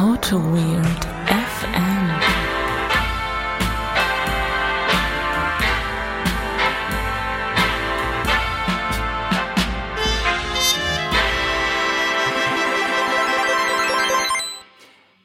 Auto Weird FM.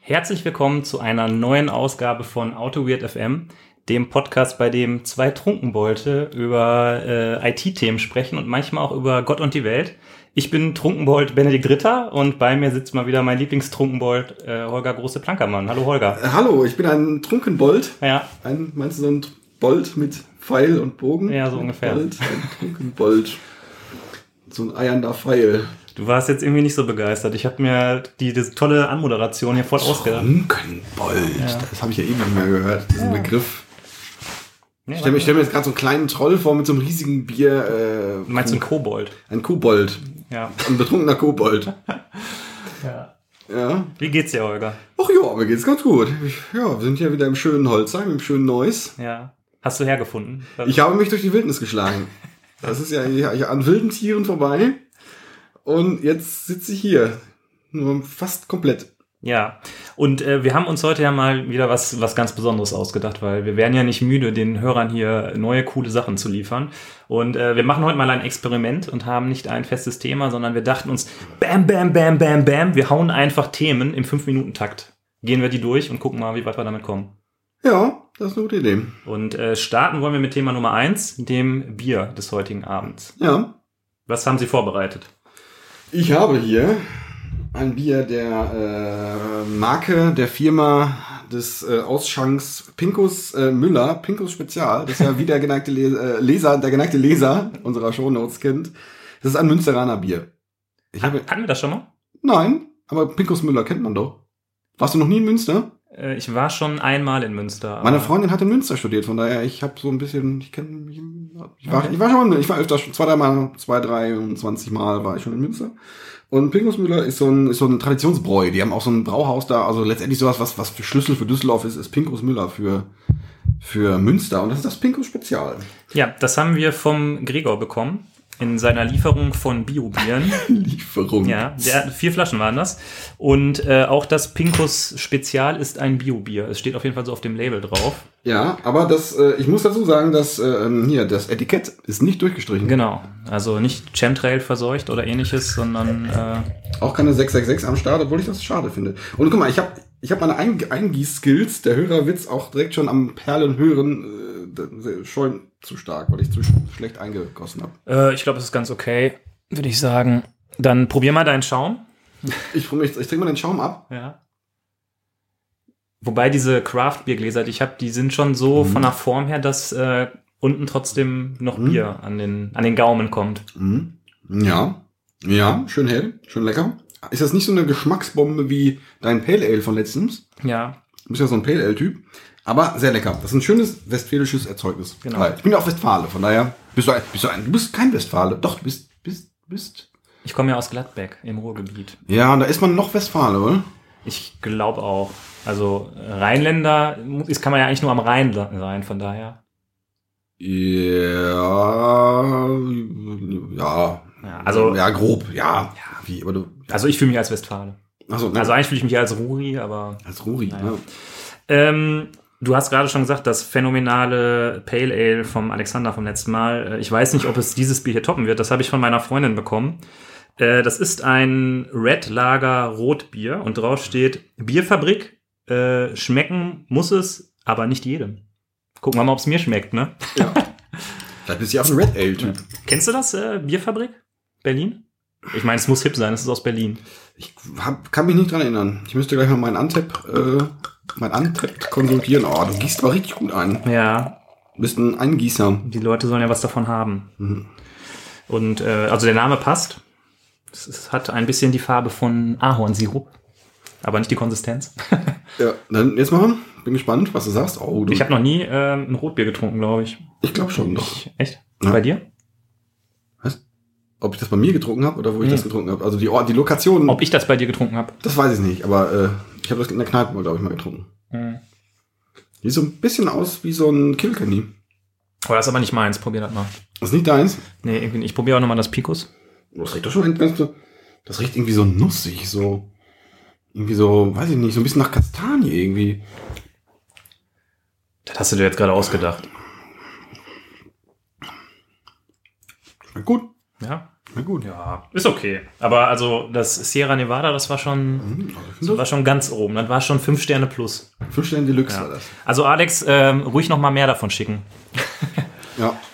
Herzlich willkommen zu einer neuen Ausgabe von Auto Weird FM, dem Podcast, bei dem zwei Trunkenbolte über äh, IT-Themen sprechen und manchmal auch über Gott und die Welt. Ich bin Trunkenbold Benedikt Ritter und bei mir sitzt mal wieder mein Lieblingstrunkenbold äh, Holger Große Plankermann. Hallo Holger. Äh, Hallo, ich bin ein Trunkenbold. Ja, Ein, meinst du so ein Bold mit Pfeil und Bogen? Ja, so Ein ungefähr. Bold, ein Trunkenbold. So ein eiernder Pfeil. du warst jetzt irgendwie nicht so begeistert. Ich habe mir die, diese tolle Anmoderation hier voll ausgedacht. Trunkenbold. Das habe ich ja eben nicht mehr gehört, diesen Begriff. Nee, Ich stelle mir, stell mir jetzt gerade so einen kleinen Troll vor mit so einem riesigen Bier. Äh, du meinst du einen Kobold? ein Kobold. Ja. Ein betrunkener Kobold. ja. Ja. Wie geht's dir, Holger? Ach ja, mir geht's ganz gut. Ich, ja, wir sind ja wieder im schönen Holzheim, im schönen Neuss. Ja. Hast du hergefunden? Ich habe mich durch die Wildnis geschlagen. Das ist ja ja, ja an wilden Tieren vorbei. Und jetzt sitze ich hier. Nur fast komplett. Ja, und äh, wir haben uns heute ja mal wieder was, was ganz Besonderes ausgedacht, weil wir werden ja nicht müde, den Hörern hier neue, coole Sachen zu liefern. Und äh, wir machen heute mal ein Experiment und haben nicht ein festes Thema, sondern wir dachten uns, bam, bam, bam, bam, bam, wir hauen einfach Themen im 5-Minuten-Takt. Gehen wir die durch und gucken mal, wie weit wir damit kommen. Ja, das ist eine gute Idee. Und äh, starten wollen wir mit Thema Nummer eins, dem Bier des heutigen Abends. Ja. Was haben Sie vorbereitet? Ich habe hier ein Bier der äh, Marke, der Firma des äh, Ausschanks Pinkus äh, Müller, Pinkus Spezial. Das ist ja wie der geneigte Le äh, Leser, der geneigte Leser unserer Shownotes kennt. Das ist ein Münsteraner Bier. Ich habe, Hatten wir das schon mal? nein, aber Pinkus Müller kennt man doch. Warst du noch nie in Münster? Äh, ich war schon einmal in Münster. Meine Freundin hat in Münster studiert, von daher ich habe so ein bisschen, ich kenne mich, ich war, ich war schon, ich war öfter schon zwei, drei Mal, zwei, drei und zwanzig Mal war ich schon in Münster. Und Pinkusmüller ist so ein, ist so ein Traditionsbräu. Die haben auch so ein Brauhaus da, also letztendlich sowas, was, was für Schlüssel für Düsseldorf ist, ist Pinkusmüller für, für Münster. Und das ist das Pinkus Spezial. Ja, das haben wir vom Gregor bekommen in seiner Lieferung von Biobieren. Lieferung. ja, der, vier Flaschen waren das. Und äh, auch das Pinkus Spezial ist ein Biobier. Es steht auf jeden Fall so auf dem Label drauf. Ja, aber das, äh, ich muss dazu sagen, dass äh, hier das Etikett ist nicht durchgestrichen. Genau. Also nicht Chemtrail verseucht oder ähnliches, sondern äh, Auch keine 666 am Start, obwohl ich das schade finde. Und guck mal, ich habe ich hab meine Eing Eingieß-Skills, der Hörerwitz auch direkt schon am Perlen hören, äh, schon zu stark, weil ich zu sch schlecht eingegossen habe. äh, ich glaube, es ist ganz okay, würde ich sagen. Dann probier mal deinen Schaum. Ich, ich, ich trinke mal den Schaum ab. Ja. Wobei diese Craft-Biergläser, die ich habe, die sind schon so von der Form her, dass äh, unten trotzdem noch Mhm. Bier an den, an den Gaumen kommt. Mhm. Ja, ja, schön hell, schön lecker. Ist das nicht so eine Geschmacksbombe wie dein Pale Ale von letztens? Ja, Du bist ja so ein Pale Ale-Typ. Aber sehr lecker. Das ist ein schönes westfälisches Erzeugnis. Genau. Ich bin ja auch Westfale, von daher bist du ein, bist du ein, du bist kein Westfale. Doch, du bist, bist, bist. ich komme ja aus Gladbeck im Ruhrgebiet. Ja, und da ist man noch Westfale, oder? Ich glaube auch. Also Rheinländer ist, kann man ja eigentlich nur am Rhein sein, von daher. Ja, ja, Ja, also, ja, grob, ja. Wie, aber du, also ich fühle mich als Westfale. also, ne, Also eigentlich fühle ich mich als Ruri, aber als Ruri, Naja. ne? ähm, du hast gerade schon gesagt, das phänomenale Pale Ale vom Alexander vom letzten Mal. Äh, Ich weiß nicht, ob es dieses Bier hier toppen wird. Das habe ich von meiner Freundin bekommen. Äh, Das ist ein Red Lager Rotbier und drauf steht Bierfabrik. Äh, schmecken muss es, aber nicht jedem. Gucken wir mal, ob es mir schmeckt, ne? Ja. Vielleicht bist du ja auch ein Red Ale-Typ. Kennst du das, äh, Bierfabrik? Berlin? Ich meine, es muss hip sein, es ist aus Berlin. Ich hab, kann mich nicht dran erinnern. Ich müsste gleich mal meinen Antep, äh, mein Antep konsultieren. Oh, du gießt aber richtig gut ein. Ja, Du bist ein Eingießer. die Leute sollen ja was davon haben. Mhm. Und äh, also der Name passt. Es, es hat ein bisschen die Farbe von Ahornsirup, aber nicht die Konsistenz. Ja, dann jetzt mal. Bin gespannt, was du sagst. Oh, du, Ich habe noch nie äh, ein Rotbier getrunken, glaube ich. ich glaube schon doch. Ich, echt? Ja. Bei dir? Ob ich das bei mir getrunken habe oder wo ich Nee. das getrunken habe. Also die, Ort- die Lokation, Ob ich das bei dir getrunken habe? das weiß ich nicht. Aber äh, ich habe das in der Kneipe glaube ich, mal getrunken. Mhm. Sieht so ein bisschen aus wie so ein Kilkenny. Aber das ist aber nicht meins. Probier das mal. Das ist nicht deins. Nee, irgendwie nicht. Ich probiere auch nochmal das Picos. Das riecht doch schon, das riecht irgendwie so nussig, so. irgendwie so, weiß ich nicht, so ein bisschen nach Kastanie irgendwie. Das hast du dir jetzt gerade ausgedacht. Na gut, Ja? na gut. Ja, ist okay. Aber also das Sierra Nevada, das war schon, Mhm, das war schon ganz oben. Das war schon fünf Sterne plus. Fünf Sterne Deluxe Ja. war das. Also Alex, ähm, ruhig noch mal mehr davon schicken. Ja.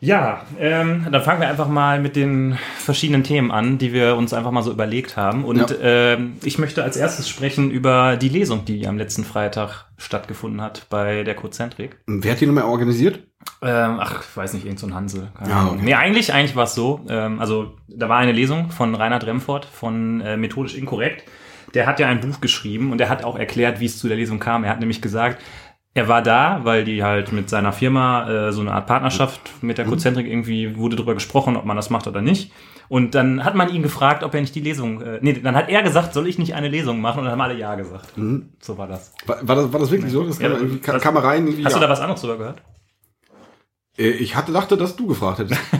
Ja, ähm, dann fangen wir einfach mal mit den verschiedenen Themen an, die wir uns einfach mal so überlegt haben. Und Ja. ähm, ich möchte als erstes sprechen über die Lesung, die am letzten Freitag stattgefunden hat bei der Cozentrik. Wer hat die nochmal organisiert? Ähm, ach, ich weiß nicht, irgend so ein Hansel. Keine Ja, Ahnung. okay. Nee, eigentlich, eigentlich war es so. Ähm, also, da war eine Lesung von Reinhard Remford von äh, Methodisch Inkorrekt. Der hat ja ein Buch geschrieben und er hat auch erklärt, wie es zu der Lesung kam. Er hat nämlich gesagt, er war da, weil die halt mit seiner Firma äh, so eine Art Partnerschaft mit der Mhm. Cozentrik irgendwie wurde drüber gesprochen, ob man das macht oder nicht. Und dann hat man ihn gefragt, ob er nicht die Lesung, äh, nee, dann hat er gesagt, soll ich nicht eine Lesung machen? Und dann haben alle ja gesagt. Mhm. So war das. War, war, das, war das wirklich so? Das kam, Ja, irgendwie, ka- was- kam rein. Hast ja. du da was anderes drüber gehört? Äh, Ich hatte dachte, dass du gefragt hättest.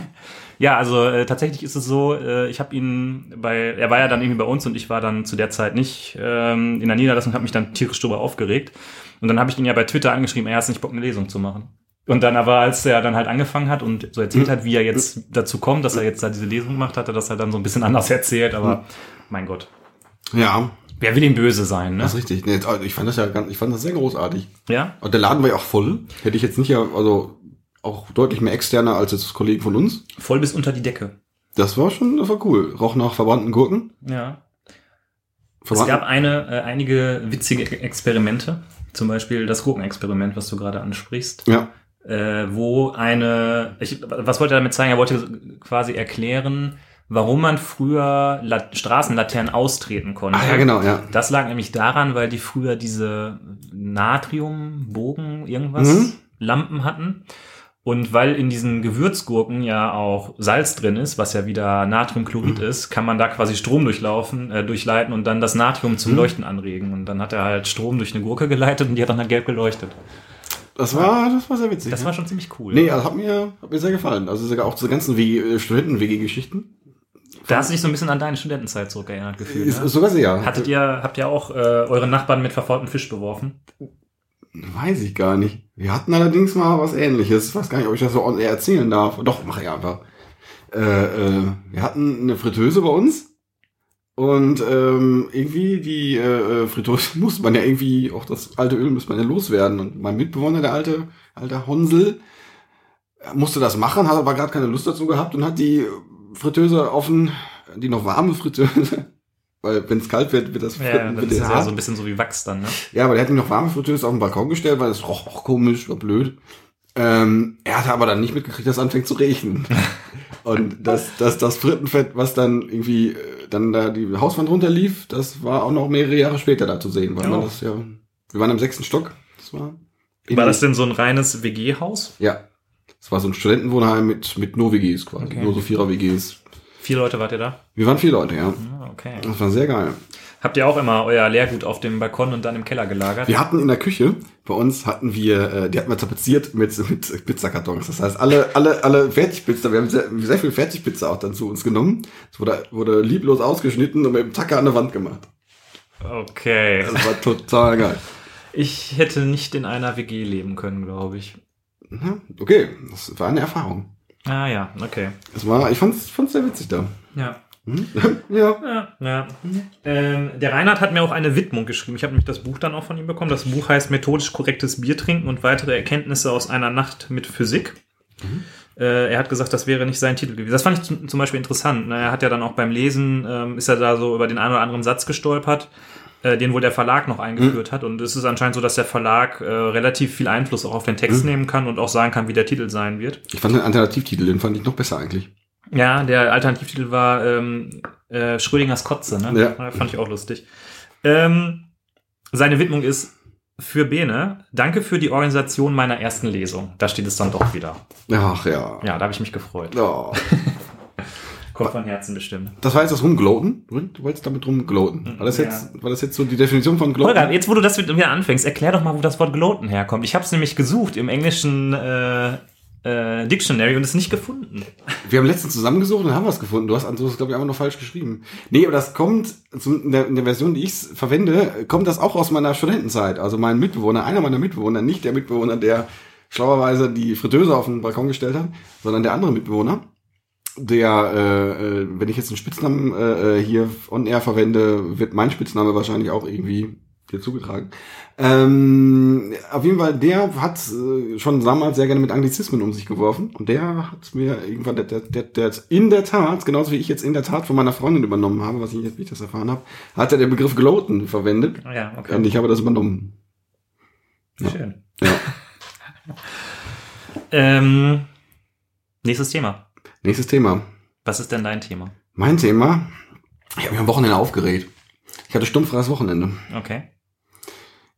Ja, also äh, tatsächlich ist es so, äh, ich habe ihn bei, er war ja dann irgendwie bei uns und ich war dann zu der Zeit nicht ähm, in der Niederlassung, habe mich dann tierisch drüber aufgeregt. Und dann habe ich ihn ja bei Twitter angeschrieben, er hat nicht Bock, eine Lesung zu machen. Und dann aber, als er dann halt angefangen hat und so erzählt hat, wie er jetzt dazu kommt, dass er jetzt da diese Lesung gemacht, hat er das halt dann so ein bisschen anders erzählt, aber mein Gott. ja, Wer will ihm böse sein, ne? das ist richtig. Nee, also ich fand das ja ganz, ich fand das sehr großartig. Ja? Und der Laden war ja auch voll. Hätte ich jetzt nicht ja, also auch deutlich mehr externer als jetzt Kollegen von uns. Voll bis unter die Decke. Das war schon, das war cool. Roch nach verbrannten Gurken. Ja. Es Verbrannten, gab eine, äh, einige witzige Experimente. Zum Beispiel das Gurkenexperiment, was du gerade ansprichst. ja. äh, wo eine, ich, was wollte er damit zeigen? Er wollte quasi erklären, warum man früher La Straßenlaternen austreten konnte. Ah, ja, genau, ja. Das lag nämlich daran, weil die früher diese Natriumbogen, irgendwas, Mhm. Lampen hatten. Und weil in diesen Gewürzgurken ja auch Salz drin ist, was ja wieder Natriumchlorid Mhm. ist, kann man da quasi Strom durchlaufen, äh, durchleiten und dann das Natrium zum Mhm. Leuchten anregen. Und dann hat er halt Strom durch eine Gurke geleitet und die hat dann halt gelb geleuchtet. Das war, das war sehr witzig. Das ja. war schon ziemlich cool. Nee, also hat mir, hat mir sehr gefallen. Also sogar auch diese ganzen äh, Studenten-WG-Geschichten. Da hast du dich so ein bisschen an deine Studentenzeit zurückerinnert gefühlt. Ne? sogar sehr. Hattet ihr, habt ihr auch äh, eure Nachbarn mit verfaultem Fisch beworfen? Weiß ich gar nicht. Wir hatten allerdings mal was ähnliches. Ich weiß gar nicht, ob ich das so on air erzählen darf. Doch, mach ich einfach. Äh, äh, wir hatten eine Fritteuse bei uns. Und ähm, irgendwie die äh, äh, Fritteuse musste man ja irgendwie, auch das alte Öl musste man ja loswerden. Und mein Mitbewohner, der alte, alte Honsel, musste das machen, hat aber gerade keine Lust dazu gehabt und hat die Fritteuse offen, die noch warme Fritteuse, weil wenn es kalt wird, wird das, Ja, Fritten- wird ist ja so ein bisschen so wie Wachs dann, ne? Ja, aber der hat ihn noch warme Fritteuse auf den Balkon gestellt, weil es roch auch komisch, war blöd. Ähm, er hatte aber dann nicht mitgekriegt, dass es anfängt zu regnen. Und das, das, das Frittenfett, was dann irgendwie äh, dann da die Hauswand runterlief, das war auch noch mehrere Jahre später da zu sehen, weil man Oh. das ja. Wir waren im sechsten Stock. Das war. War das denn so ein reines WG-Haus? Ja. Das war so ein Studentenwohnheim mit, mit nur WGs quasi. Okay. Nur so Vierer-WGs. Vier Leute wart ihr da? Wir waren vier Leute, ja. Ah, okay. Das war sehr geil. Habt ihr auch immer euer Leergut auf dem Balkon und dann im Keller gelagert? Wir hatten in der Küche, bei uns hatten wir, äh, die hatten wir tapeziert mit, mit Pizzakartons. Das heißt, alle, alle, alle Fertigpizza, wir haben sehr, sehr viel Fertigpizza auch dann zu uns genommen. Es wurde, wurde lieblos ausgeschnitten und mit dem Tacker an der Wand gemacht. Okay. Das war total geil. Ich hätte nicht in einer WG leben können, glaube ich. Okay, das war eine Erfahrung. Ah ja, okay. Es war, ich fand's, fand's sehr witzig da. Ja. Hm? ja. Ja, ja. Ähm, der Reinhard hat mir auch eine Widmung geschrieben. Ich habe nämlich das Buch dann auch von ihm bekommen. Das Buch heißt Methodisch korrektes Bier trinken und weitere Erkenntnisse aus einer Nacht mit Physik. Äh, er hat gesagt, das wäre nicht sein Titel gewesen. Das fand ich zum, zum Beispiel interessant. Ne? Er hat ja dann auch beim Lesen, ähm, ist er da so über den einen oder anderen Satz gestolpert, äh, den wohl der Verlag noch eingeführt hat. Und es ist anscheinend so, dass der Verlag äh, relativ viel Einfluss auch auf den Text nehmen kann und auch sagen kann, wie der Titel sein wird. Ich fand den Alternativtitel, den fand ich noch besser eigentlich. Ja, der Alternativtitel war ähm, äh, Schrödingers Kotze, ne? Ja. Fand ich auch lustig. Ähm, seine Widmung ist für Bene, danke für die Organisation meiner ersten Lesung. Da steht es dann doch wieder. Ach ja. Ja, da habe ich mich gefreut. Oh. Kommt von Herzen bestimmt. Das war jetzt das Rumgloten. Du wolltest damit rumgloten. War das Ja. jetzt, war das jetzt so die Definition von Gloten? Holger, jetzt wo du das wieder anfängst, erklär doch mal, wo das Wort gloten herkommt. Ich habe es nämlich gesucht im englischen äh, äh, Dictionary und es nicht gefunden. Wir haben letztens zusammengesucht und haben was gefunden. Du hast, hast glaube ich, einfach nur falsch geschrieben. Nee, aber das kommt, in, der, in der Version, die ich verwende, kommt das auch aus meiner Studentenzeit. Also mein Mitbewohner, einer meiner Mitbewohner, nicht der Mitbewohner, der schlauerweise die Fritteuse auf den Balkon gestellt hat, sondern der andere Mitbewohner, der, äh, äh, wenn ich jetzt einen Spitznamen äh, äh, hier on air verwende, wird mein Spitzname wahrscheinlich auch irgendwie dir zugetragen. Ähm, auf jeden Fall, der hat äh, schon damals sehr gerne mit Anglizismen um sich geworfen und der hat mir irgendwann, der, der, der, der hat in der Tat, genauso wie ich jetzt in der Tat von meiner Freundin übernommen habe, was ich jetzt, wie ich das erfahren habe, hat er den Begriff Gloten verwendet Ja, okay. und ich habe das übernommen. Ja. Schön. Ja. Ähm, nächstes Thema. Nächstes Thema. Was ist denn dein Thema? Mein Thema, ich habe mich am Wochenende aufgeregt. Ich hatte stummfreies Wochenende. Okay.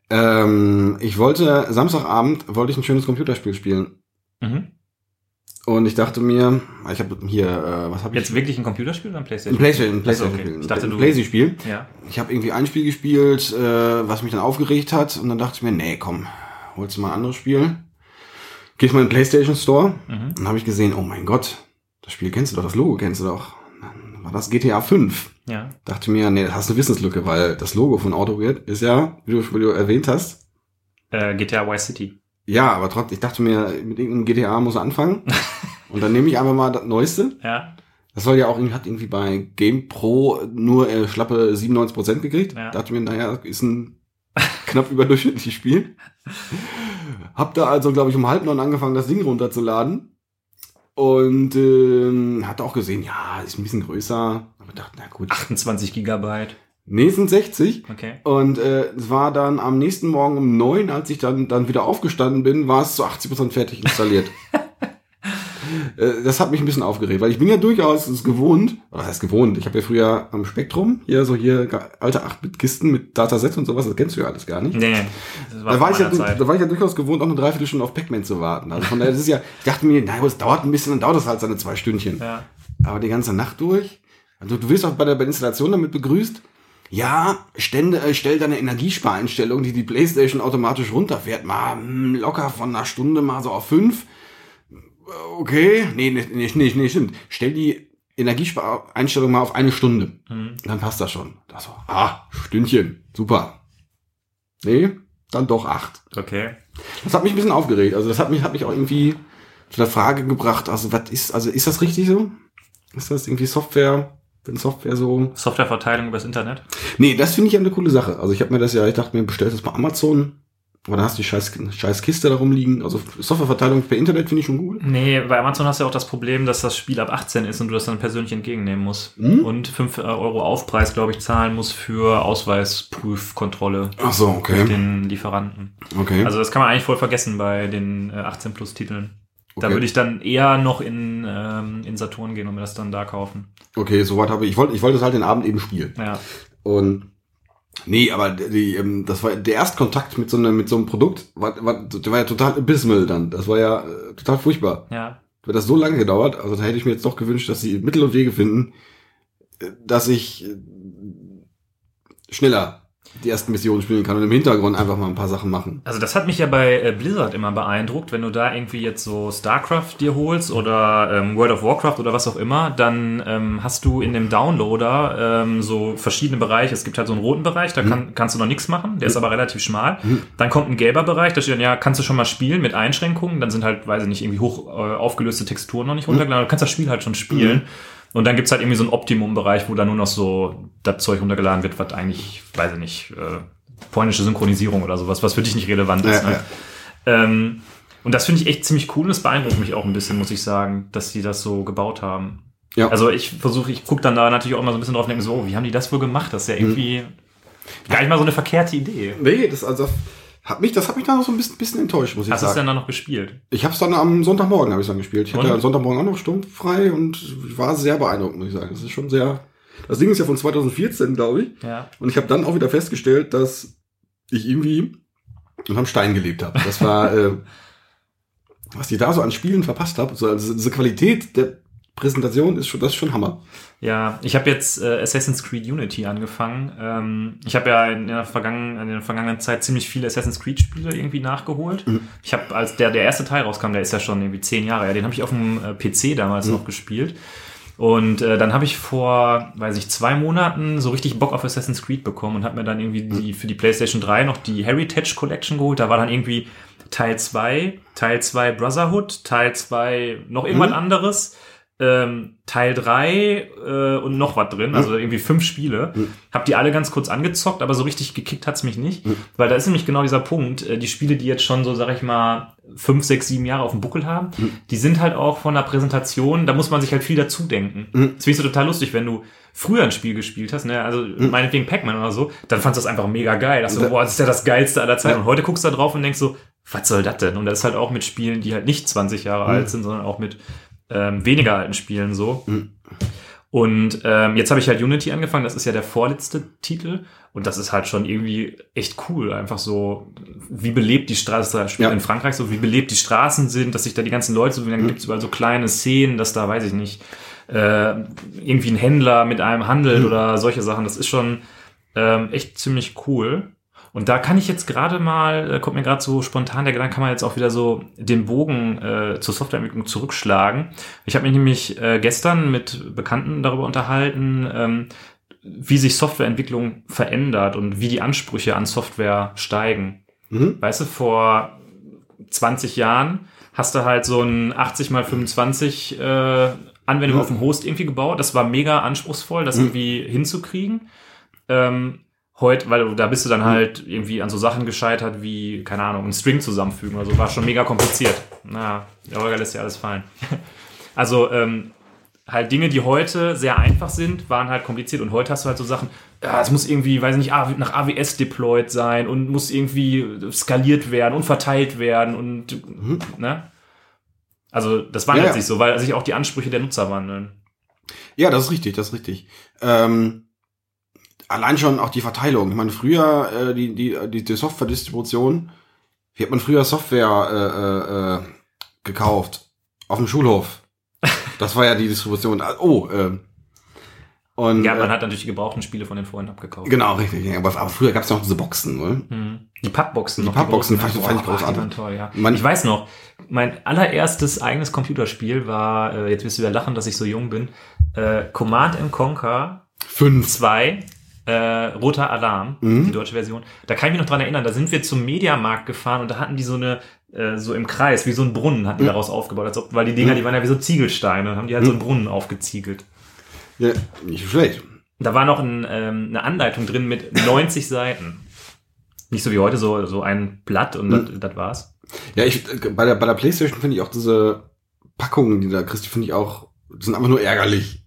Ähm, ich wollte, Samstagabend wollte ich ein schönes Computerspiel spielen. Mhm. Und ich dachte mir, ich habe hier, äh, was habe ich? Jetzt wirklich ein Computerspiel oder ein ein Playstation? Playstation, ein Playstation okay. Spiel. Ich dachte, ein du- Playstation Spiel. Ja. Ich habe irgendwie ein Spiel gespielt, äh, was mich dann aufgeregt hat. Und dann dachte ich mir, nee, komm, holst du mal ein anderes Spiel. Gehst mal in den Playstation Store. Mhm. Dann habe ich gesehen, oh mein Gott, das Spiel kennst du doch, das Logo kennst du doch. Dann war das GTA 5. Ja. Dachte mir, nee, das hast eine Wissenslücke, weil das Logo von AutoWeird ist ja, wie du, wie du erwähnt hast, Äh, GTA Vice City. ja, aber trotzdem, ich dachte mir, mit irgendeinem GTA muss er anfangen. Und dann nehme ich einfach mal das Neueste. Ja. Das soll ja auch, irgendwie- hat irgendwie bei Game Pro nur äh, schlappe 97% gekriegt. Ja. Dachte mir, naja, ist ein knapp überdurchschnittliches Spiel. Hab da also, glaube ich, um halb neun angefangen, das Ding runterzuladen. Und ähm, hatte auch gesehen, ja, ist ein bisschen größer. Aber dachte, na gut. 28 Gigabyte. Nee, sind 60. Okay. Und äh, es war dann am nächsten Morgen um neun, als ich dann, dann wieder aufgestanden bin, war es zu 80% fertig installiert. Äh, das hat mich ein bisschen aufgeregt, weil ich bin ja durchaus es gewohnt, oder was heißt gewohnt, ich habe ja früher am Spektrum, hier so hier alte 8-Bit-Kisten mit Datasets und sowas, das kennst du ja alles gar nicht. Nee. Das war Da war, ich ja, Zeit. da war ich ja durchaus gewohnt, auch eine Dreiviertelstunde auf Pac-Man zu warten. Also von daher, das ist ja, ich dachte mir, naja, es dauert ein bisschen, dann dauert es halt seine zwei Stündchen. Ja. Aber die ganze Nacht durch. Also du wirst auch bei der, bei der Installation damit begrüßt. Ja, stände, äh, stell deine Energiespareinstellung, die die Playstation automatisch runterfährt, mal hm, locker von einer Stunde mal so auf fünf. Äh, Okay, nee, nee, nee, nee, nee stimmt. Stell die Energiespareinstellung mal auf eine Stunde. Mhm. Dann passt das schon. Das war, ah, Stündchen, super. Nee, dann doch acht. Okay. Das hat mich ein bisschen aufgeregt. Also das hat mich, hat mich auch irgendwie zu der Frage gebracht, also was ist, also ist das richtig so? Ist das irgendwie Software, wenn Software so... Softwareverteilung übers Internet. Nee, das finde ich ja eine coole Sache. Also ich habe mir das ja, ich dachte mir, bestellst das bei Amazon, aber dann hast du die scheiß, scheiß Kiste da rumliegen. Also Softwareverteilung per Internet finde ich schon gut. Nee, bei Amazon hast du ja auch das Problem, dass das Spiel ab 18 ist und du das dann persönlich entgegennehmen musst. Mhm. Und 5 Euro Aufpreis, glaube ich, zahlen musst für Ausweisprüfkontrolle Ach so, mit okay. den Lieferanten. Okay. Also das kann man eigentlich voll vergessen bei den äh, 18 Plus Titeln. Da Okay. würde ich dann eher noch in, ähm, in Saturn gehen und mir das dann da kaufen. okay, soweit habe ich, ich wollte, ich wollte es halt den Abend eben spielen. Ja. Und nee, aber die, ähm, das war der Erstkontakt mit so einem, mit so einem Produkt, war, war, der war ja total abysmal dann. Das war ja äh, total furchtbar. Ja. Wird das so lange gedauert, also da hätte ich mir jetzt doch gewünscht, dass sie Mittel und Wege finden, äh, dass ich äh, schneller die ersten Missionen spielen kann und im Hintergrund einfach mal ein paar Sachen machen. Also das hat mich ja bei äh, Blizzard immer beeindruckt, wenn du da irgendwie jetzt so StarCraft dir holst oder ähm, World of Warcraft oder was auch immer, dann ähm, hast du in dem Downloader ähm, so verschiedene Bereiche. Es gibt halt so einen roten Bereich, da kann, kannst du noch nichts machen, der ist aber relativ schmal. Dann kommt ein gelber Bereich, da steht dann, ja, kannst du schon mal spielen mit Einschränkungen. Dann sind halt, weiß ich nicht, irgendwie hoch äh, aufgelöste Texturen noch nicht runtergeladen. Du kannst das Spiel halt schon spielen. Und dann gibt's halt irgendwie so einen Optimum-Bereich, wo dann nur noch so das Zeug runtergeladen wird, was eigentlich, weiß ich nicht, äh, polnische Synchronisierung oder sowas, was für dich nicht relevant ist. Ja, ne? Ähm, und das finde ich echt ziemlich cool und das beeindruckt mich auch ein bisschen, muss ich sagen, dass die das so gebaut haben. Ja. Also ich versuche, ich gucke dann da natürlich auch immer so ein bisschen drauf und denke so, oh, wie haben die das wohl gemacht? Das ist ja irgendwie gar nicht mal so eine verkehrte Idee. Nee, das also hat mich, das hat mich dann noch so ein bisschen, bisschen enttäuscht, muss ich Hast du es sagen. denn dann noch gespielt? Ich habe es dann am Sonntagmorgen habe ich dann gespielt. Ich hatte Und? am Sonntagmorgen auch noch sturmfrei und ich war sehr beeindruckt, muss ich sagen. Das ist schon sehr. Das Ding ist ja von 2014, glaube ich. Ja. Und ich habe dann auch wieder festgestellt, dass ich irgendwie unterm Stein gelebt habe. Das war, äh, was ich da so an Spielen verpasst habe, so, also diese Qualität der Präsentation ist schon, das ist schon Hammer. Ja, ich habe jetzt äh, Assassin's Creed Unity angefangen. Ähm, ich habe ja in der, vergangenen, in der vergangenen Zeit ziemlich viele Assassin's Creed-Spiele irgendwie nachgeholt. Mhm. Ich habe, als der, der erste Teil rauskam, der ist ja schon irgendwie zehn Jahre her, den habe ich auf dem äh, PC damals Mhm. noch gespielt. Und äh, dann habe ich vor, weiß ich, zwei Monaten so richtig Bock auf Assassin's Creed bekommen und habe mir dann irgendwie die für die PlayStation 3 noch die Heritage Collection geholt. Da war dann irgendwie Teil 2, Teil 2 Brotherhood, Teil 2 noch irgendwas Mhm. anderes, ähm, Teil 3 äh, und noch was drin, also irgendwie fünf Spiele. Mhm. Hab die alle ganz kurz angezockt, aber so richtig gekickt hat's mich nicht. Mhm. Weil da ist nämlich genau dieser Punkt, äh, die Spiele, die jetzt schon so, sag ich mal, fünf, sechs, sieben Jahre auf dem Buckel haben, Mhm. die sind halt auch von der Präsentation, da muss man sich halt viel dazu denken. Mhm. Das finde ich so total lustig, wenn du früher ein Spiel gespielt hast, ne, also meinetwegen Pac-Man oder so, dann fandst du das einfach mega geil. Dachte so, boah, das ist ja das Geilste aller Zeiten. Und heute guckst du da drauf und denkst so, was soll das denn? Und das ist halt auch mit Spielen, die halt nicht 20 Jahre alt sind, sondern auch mit ähm, weniger alten Spielen so. Mhm. Und ähm, jetzt habe ich halt Unity angefangen, das ist ja der vorletzte Titel. Und das ist halt schon irgendwie echt cool. Einfach so, wie belebt die Straße, das spielt Ja. in Frankreich so, wie belebt die Straßen sind, dass sich da die ganzen Leute so, dann Mhm. gibt's überall so kleine Szenen, dass da, weiß ich nicht, äh, irgendwie ein Händler mit einem handelt Mhm. oder solche Sachen. Das ist schon ähm, echt ziemlich cool. Und da kann ich jetzt gerade mal, äh, kommt mir gerade so spontan der Gedanke, kann man jetzt auch wieder so den Bogen äh, zur Softwareentwicklung zurückschlagen. Ich habe mich nämlich äh, gestern mit Bekannten darüber unterhalten, ähm, wie sich Softwareentwicklung verändert und wie die Ansprüche an Software steigen. Mhm. Weißt du, vor 20 Jahren hast du halt so ein 80 mal 25 äh, Anwendung Mhm. auf dem Host irgendwie gebaut. Das war mega anspruchsvoll, das Mhm. irgendwie hinzukriegen. Ähm, heute, weil da bist du dann halt irgendwie an so Sachen gescheitert wie, keine Ahnung, ein String zusammenfügen. Also war schon mega kompliziert. Na, der Holger lässt ja alles fallen. Also, ähm, halt Dinge, die heute sehr einfach sind, waren halt kompliziert. Und heute hast du halt so Sachen, ja, es muss irgendwie, weiß ich nicht, nach AWS deployed sein und muss irgendwie skaliert werden und verteilt werden und, ne? Also, das wandelt Ja, ja. sich so, weil sich auch die Ansprüche der Nutzer wandeln. Ja, das ist richtig, das ist richtig. Ähm, allein schon auch die Verteilung. Ich meine, früher äh, die, die, die, die Software-Distribution, wie hat man früher Software äh, äh, äh, gekauft? Auf dem Schulhof. Das war ja die Distribution. Oh, äh, und Ja, man äh, hat natürlich die gebrauchten Spiele von den Freunden abgekauft. genau, richtig. Aber, aber früher gab es noch diese Boxen, ne? Mhm. Die Pappboxen. Die noch, Pappboxen fand ich- fand ich großartig. toll, ja. Man- ich weiß noch, mein allererstes eigenes Computerspiel war, äh, jetzt wirst du wieder lachen, dass ich so jung bin, äh, Command and Conquer Fünf. 2, äh, Roter Alarm, Mhm. die deutsche Version. Da kann ich mich noch dran erinnern, da sind wir zum Mediamarkt gefahren und da hatten die so eine, äh, so im Kreis, wie so ein Brunnen, hatten die Mhm. daraus aufgebaut, als ob, weil die Dinger, Mhm. die waren ja wie so Ziegelsteine, haben die halt so einen Brunnen aufgeziegelt. Ja, nicht schlecht. Da war noch ein, ähm, eine Anleitung drin mit 90 Seiten. Nicht so wie heute, so, so ein Blatt und Mhm. das war's. Ja, ich äh, bei der bei der PlayStation finde ich auch diese Packungen, die da kriegst, die finde ich auch, sind einfach nur ärgerlich.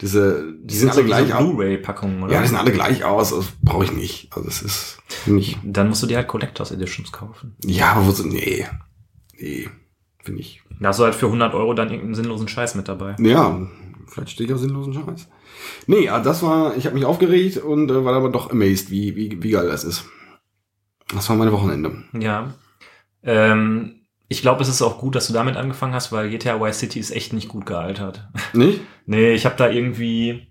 Diese, die, sind, alle so gleich so aus. Blu-ray-Packungen, oder? Ja, die sind alle gleich aus. Das brauche ich nicht. Also das ist finde ich. Dann musst du dir halt Collectors Editions kaufen. Ja, aber wo sind. Nee. Nee. Finde ich. Da hast du halt für 100 Euro dann irgendeinen sinnlosen Scheiß mit dabei. Ja, vielleicht stehe ich auf sinnlosen Scheiß. Nee, ja, das war, ich habe mich aufgeregt und äh, war aber doch amazed, wie, wie, wie geil das ist. Das war meine Wochenende. Ja. Ähm, ich glaube, es ist auch gut, dass du damit angefangen hast, weil GTA Vice City ist echt nicht gut gealtert. Nicht? nee, ich habe da irgendwie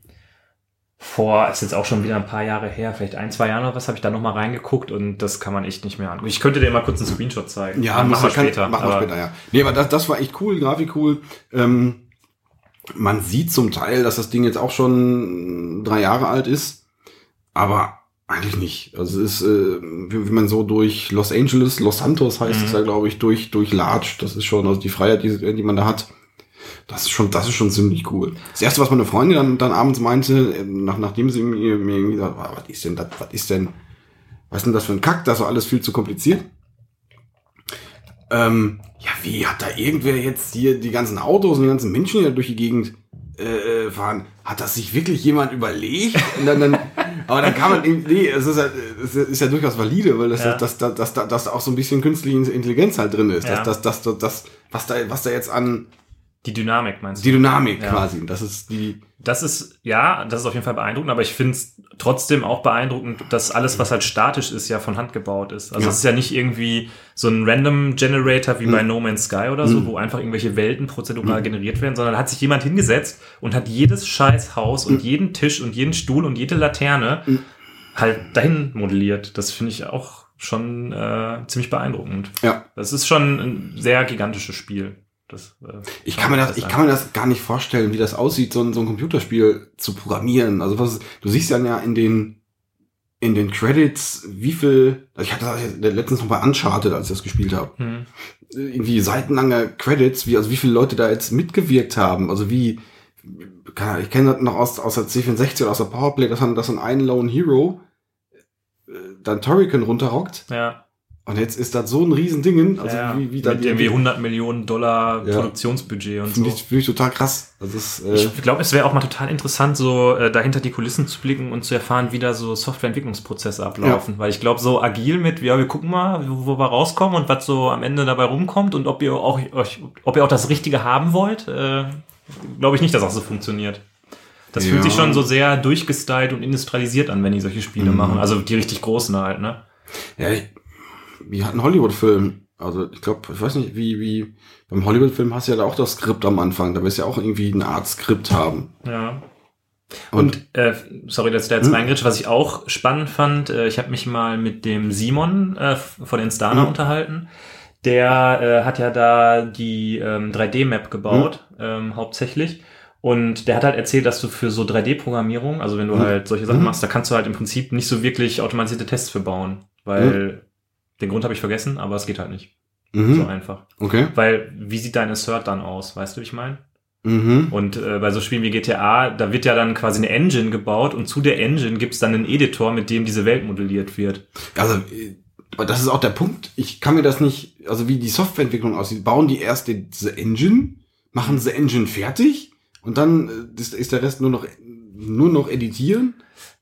vor, ist jetzt auch schon wieder ein paar Jahre her, vielleicht ein, zwei Jahre oder was, habe ich da nochmal reingeguckt und das kann man echt nicht mehr angucken. Ich könnte dir mal kurz einen Screenshot zeigen. Ja, Machen wir später. Machen wir später, ja. Nee, aber das, das war echt cool, Grafik cool. Ähm, man sieht zum Teil, dass das Ding jetzt auch schon drei Jahre alt ist, aber eigentlich nicht. Also es ist, äh, wie, wie man so durch Los Angeles, Los Santos heißt Mhm. es ja, glaube ich, durch, durch Latscht. Das ist schon, also die Freiheit, die, die man da hat. Das ist schon, das ist schon ziemlich cool. Das erste, was meine Freundin dann, dann abends meinte, äh, nach, nachdem sie mir, mir irgendwie gesagt hat, was ist denn das, was ist denn, was ist denn das für ein Kack, das ist alles viel zu kompliziert. Ähm, ja, wie hat da irgendwer jetzt hier die ganzen Autos und die ganzen Menschen, die da durch die Gegend äh, äh, fahren, hat das sich wirklich jemand überlegt? Und dann, dann, aber dann kann man, irgendwie- nee, es ist ja, es ist ja durchaus valide, weil das, Ja. dass, dass, dass, dass, dass da auch so ein bisschen künstliche Intelligenz halt drin ist. Ja. Dass, dass, dass, dass, dass, was da, was da jetzt an, Die Dynamik meinst du? Die Dynamik Ja. quasi. Das ist die. Das ist, ja, das ist auf jeden Fall beeindruckend, aber ich finde es trotzdem auch beeindruckend, dass alles, was halt statisch ist, ja von Hand gebaut ist. Also Ja. es ist ja nicht irgendwie so ein Random Generator wie bei Mhm. No Man's Sky oder so, Mhm. wo einfach irgendwelche Welten prozedural generiert werden, sondern da hat sich jemand hingesetzt und hat jedes scheiß Haus und jeden Tisch und jeden Stuhl und jede Laterne Mhm. halt dahin modelliert. Das finde ich auch schon äh, ziemlich beeindruckend. Ja. Das ist schon ein sehr gigantisches Spiel. Das, äh, Ich kann mir das, ich kann mir das gar nicht vorstellen, wie das aussieht, so ein, so ein Computerspiel zu programmieren. Also was, du siehst dann ja in den, in den Credits, wie viel, also ich hatte das letztens noch bei Uncharted, als ich das gespielt habe. Hm. irgendwie seitenlange Credits, wie, also wie viele Leute da jetzt mitgewirkt haben, also wie, ich kenne das noch aus, aus der C64 oder aus der Powerplay, dass dann, dass dann ein Lone Hero äh, dann Turrican runterrockt Ja. Und jetzt ist das so ein Riesendingen, also ja, wie, wie mit irgendwie 100 Millionen Dollar Ja. Produktionsbudget und so. finde ich, finde ich total krass. Also das, äh, Ich glaube, es wäre auch mal total interessant, so äh, dahinter die Kulissen zu blicken und zu erfahren, wie da so Softwareentwicklungsprozesse ablaufen. Weil ich glaube, so agil mit, ja, wir gucken mal, wo, wo wir rauskommen und was so am Ende dabei rumkommt und ob ihr auch euch, ob ihr auch das Richtige haben wollt, äh, glaube ich nicht, dass auch so funktioniert. Das Ja. fühlt sich schon so sehr durchgestylt und industrialisiert an, wenn die solche Spiele Mhm. machen. Also die richtig großen halt, ne? ja, ich, wie hat ein Hollywood-Film, also ich glaube, ich weiß nicht, wie, wie, beim Hollywood-Film hast du ja da auch das Skript am Anfang, da wirst du ja auch irgendwie eine Art Skript haben. Ja. Und, Und, äh, sorry, dass ich da jetzt Hm? reingritsche, was ich auch spannend fand, äh, ich habe mich mal mit dem Simon äh, von Instana Hm. unterhalten. Der äh, hat ja da die ähm, 3D-Map gebaut, ähm, hauptsächlich. Und der hat halt erzählt, dass du für so 3D-Programmierung, also wenn du Hm. halt solche Sachen machst, da kannst du halt im Prinzip nicht so wirklich automatisierte Tests für bauen. Weil den Grund habe ich vergessen, aber es geht halt nicht mhm, so einfach. okay. Weil, wie sieht dein Assert dann aus? Weißt du, wie ich meine? Mhm. Und äh, bei so Spielen wie GTA, da wird ja dann quasi eine Engine gebaut und zu der Engine gibt's dann einen Editor, mit dem diese Welt modelliert wird. Also, äh, das ist auch der Punkt. Ich kann mir das nicht, also wie die Softwareentwicklung aussieht, bauen die erst die- diese Engine, machen diese Engine fertig und dann äh, ist, ist der Rest nur noch, nur noch editieren.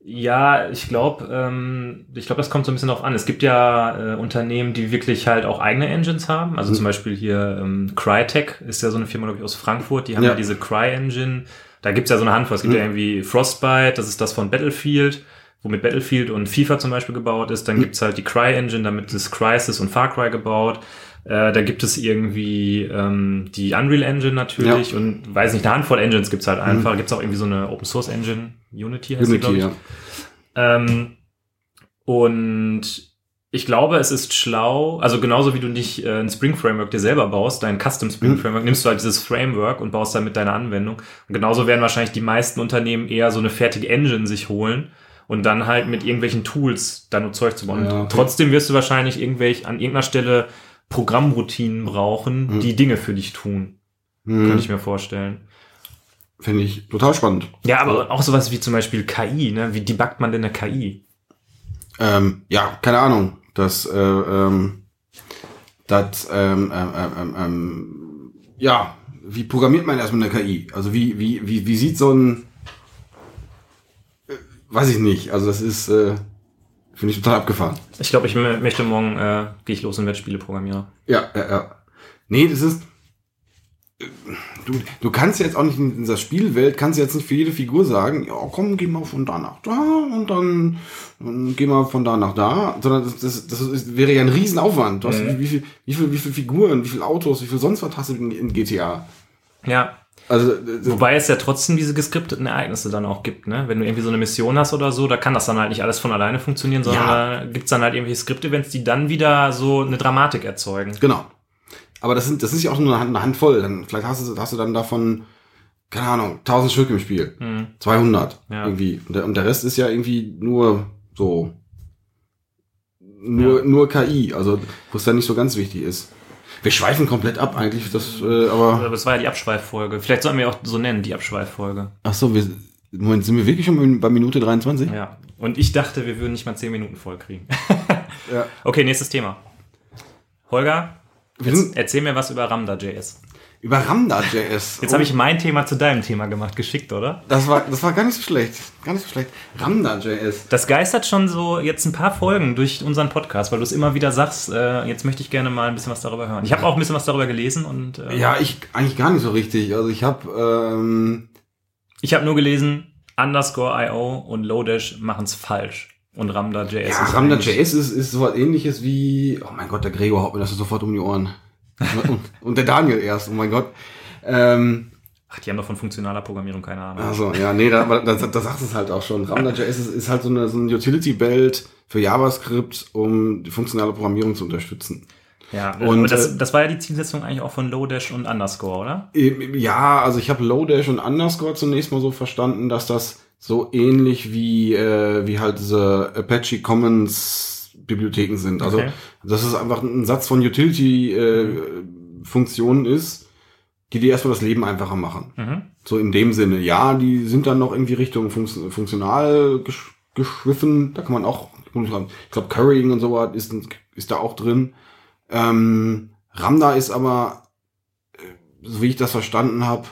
Ja, ich glaube, ähm, ich glaube, das kommt so ein bisschen drauf an. Es gibt ja äh, Unternehmen, die wirklich halt auch eigene Engines haben. Also Mhm. zum Beispiel hier ähm, Crytek ist ja so eine Firma, glaube ich, aus Frankfurt. Die haben ja, Ja. diese Cry-Engine. Da gibt's ja so eine Handvoll. Es gibt Mhm. ja irgendwie Frostbite, das ist das von Battlefield, womit Battlefield und FIFA zum Beispiel gebaut ist. Dann Mhm. gibt's halt die Cry-Engine, damit ist Crysis und Far Cry gebaut. Äh, da gibt es irgendwie ähm, die Unreal Engine natürlich und weiß nicht, eine Handvoll Engines gibt's halt einfach. Gibt's auch irgendwie so eine Open Source Engine, Unity heißt die, Unity, ich. ja. Ähm, und ich glaube, es ist schlau, also genauso wie du nicht äh, ein Spring Framework dir selber baust, dein Custom Spring Mhm. Framework, nimmst du halt dieses Framework und baust damit deine Anwendung. Und genauso werden wahrscheinlich die meisten Unternehmen eher so eine fertige Engine sich holen und dann halt mit irgendwelchen Tools dann nur Zeug zu bauen. Ja, Und okay. trotzdem wirst du wahrscheinlich irgendwelch, an irgendeiner Stelle Programmroutinen brauchen, Mhm. die Dinge für dich tun. Mhm. Könnte ich mir vorstellen. Finde ich total spannend. Ja, aber auch sowas wie zum Beispiel KI, ne? Wie debuggt man denn eine KI? Ähm, ja, keine Ahnung. Das, äh, ähm, das, ähm, ähm, ähm, ähm, ähm, ja, wie programmiert man erstmal eine KI? Also wie, wie, wie, wie sieht so ein, äh, weiß ich nicht. Also das ist, äh, finde ich total abgefahren. Ich glaube, ich mö- möchte morgen, äh, gehe ich los und werde Spiele programmieren. Ja, ja, ja. Nee, das ist, äh, du, du kannst jetzt auch nicht in dieser Spielwelt, kannst jetzt nicht für jede Figur sagen, ja, komm, geh mal von da nach da und dann, dann geh mal von da nach da, sondern das, das, das ist, wäre ja ein Riesenaufwand. Du hast, Mhm. wie, wie, viel, wie, viel, wie viel Figuren, wie viele Autos, wie viel sonst was hast du in, in GTA? Ja. Also, äh, Wobei es ja trotzdem diese geskripteten Ereignisse dann auch gibt, ne? Wenn du irgendwie so eine Mission hast oder so, da kann das dann halt nicht alles von alleine funktionieren, sondern Ja. da gibt's dann halt irgendwelche Skript-Events, die dann wieder so eine Dramatik erzeugen. Genau. Aber das sind, das ist ja auch nur eine, Hand, eine Handvoll. Dann, vielleicht hast du, hast du dann davon, keine Ahnung, 1000 Stück im Spiel. Hm. 200 Ja. irgendwie. Und der, und der Rest ist ja irgendwie nur so, nur, Ja. nur KI, also wo es dann nicht so ganz wichtig ist. Wir schweifen komplett ab eigentlich, das, äh, aber. Aber war ja die Abschweiffolge. Vielleicht sollten wir auch so nennen, die Abschweiffolge. Ach so, wir, Moment, sind wir wirklich schon bei Minute 23? Ja. Und ich dachte, wir würden nicht mal 10 Minuten voll kriegen. Ja. okay, nächstes Thema. Holger, erzähl mir was über Ramda.js. über Ramda.js. Jetzt habe ich mein Thema zu deinem Thema gemacht, geschickt, oder? Das war, das war gar nicht so schlecht. Gar nicht so schlecht. Ramda.js. Das geistert schon so jetzt ein paar Folgen durch unseren Podcast, weil du es immer wieder sagst, äh, jetzt möchte ich gerne mal ein bisschen was darüber hören. Ich habe auch ein bisschen was darüber gelesen und äh, Ja, ich eigentlich gar nicht so richtig. Also ich habe ähm, ich habe nur gelesen, Underscore IO und Lodash machen es falsch. Und Ramda.js ja, ist Ramda.js ist, ist so was ähnliches wie, oh mein Gott, der Gregor haut mir das sofort um die Ohren. und, und der Daniel erst, oh mein Gott. Ähm, Ach, die haben doch von funktionaler Programmierung keine Ahnung. also, ja, nee, da, da, da sagt es halt auch schon. Ramda.js ist, ist halt so eine, so ein Utility-Belt für JavaScript, um die funktionale Programmierung zu unterstützen. Ja, Und, das, äh, das war ja die Zielsetzung eigentlich auch von Lodash und Underscore, oder? Ja, also ich habe Lodash und Underscore zunächst mal so verstanden, dass das so ähnlich wie, äh, wie halt diese Apache Commons Bibliotheken sind. Also Okay. dass es einfach ein Satz von Utility-Funktionen ist, die dir erstmal das Leben einfacher machen. Mhm. So in dem Sinne, ja, die sind dann noch irgendwie Richtung Funks- funktional gesch geschwiffen. Da kann man auch, ich glaube, Currying und so was ist, ist da auch drin. Ähm, Ramda ist aber, äh, so wie ich das verstanden habe,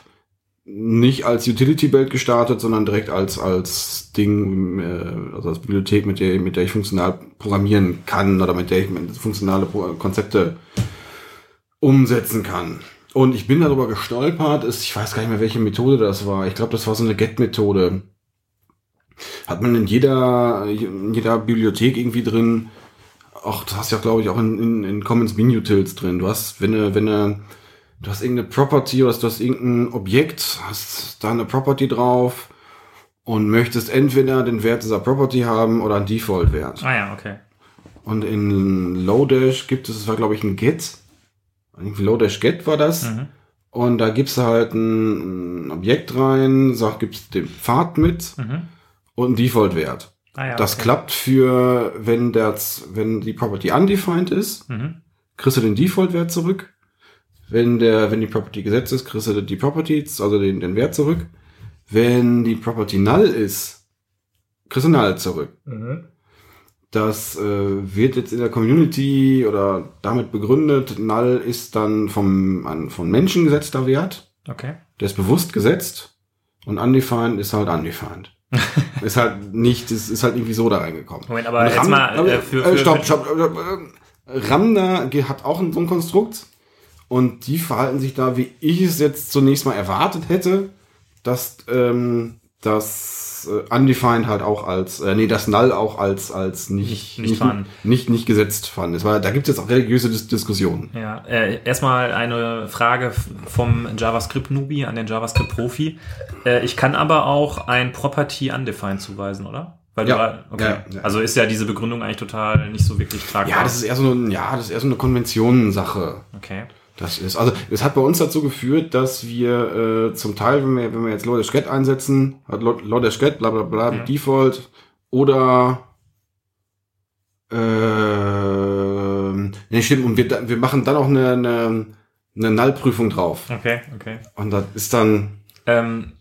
nicht als Utility-Belt gestartet, sondern direkt als als Ding, äh, also als Bibliothek, mit der mit der ich funktional programmieren kann oder mit der ich funktionale Konzepte umsetzen kann. Und ich bin darüber gestolpert, ist, ich weiß gar nicht mehr, welche Methode das war. Ich glaube, das war so eine Get-Methode. Hat man in jeder, in jeder Bibliothek irgendwie drin, auch, das hast ja, glaube ich, auch in, in, in Commons Bin Utils drin. Du hast, wenn du, wenn du, du hast irgendeine Property oder du hast irgendein Objekt, hast da eine Property drauf und möchtest entweder den Wert dieser Property haben oder einen Default-Wert. Ah ja, okay. Und in Lodash gibt es, das war glaube ich ein Get. Irgendwie Lodash Get war das. Mhm. Und da gibst du halt ein, Objekt rein, sag, gibst den Pfad mit Mhm. und einen Default-Wert. Ah ja, das okay. klappt für, wenn das, wenn die Property undefined ist, Mhm. kriegst du den Default-Wert zurück. Wenn der, wenn die Property gesetzt ist, kriegst du die Property, also den, den Wert zurück. Wenn die Property null ist, kriegst du null zurück. Mhm. Das äh, wird jetzt in der Community oder damit begründet. Null ist dann vom, ein von Menschen gesetzter Wert. Okay. Der ist bewusst gesetzt. Und undefined ist halt undefined. ist halt nicht, ist, ist halt irgendwie so da reingekommen. Moment, aber Und jetzt Ram- mal äh, für, für äh, stopp, stopp. äh, äh, Ramda ge- hat auch ein, so ein Konstrukt. Und die verhalten sich da, wie ich es jetzt zunächst mal erwartet hätte, dass ähm, das äh, undefined halt auch als, äh, nee, das null auch als als nicht Nicht- nicht nicht, nicht gesetzt fand. Es war, da gibt es jetzt auch religiöse Dis Diskussionen. Ja, äh, erstmal eine Frage vom JavaScript-Nubi an den JavaScript-Profi. Äh, ich kann aber auch ein Property undefined zuweisen, oder? Weil Ja. du, okay. Ja, ja. Also ist ja diese Begründung eigentlich total nicht so wirklich tragbar. Ja, das ist eher so eine, ja, das ist eher so eine Konventionensache. okay. Das ist, also es hat bei uns dazu geführt, dass wir äh, zum Teil, wenn wir, wenn wir jetzt Lodash Get einsetzen, hat Lo- Lodash Get, bla bla bla, Ja. Default, oder äh, nee, stimmt, und wir, wir machen dann auch eine, eine, eine Null-Prüfung drauf. Okay, okay. Und das ist dann, Ähm,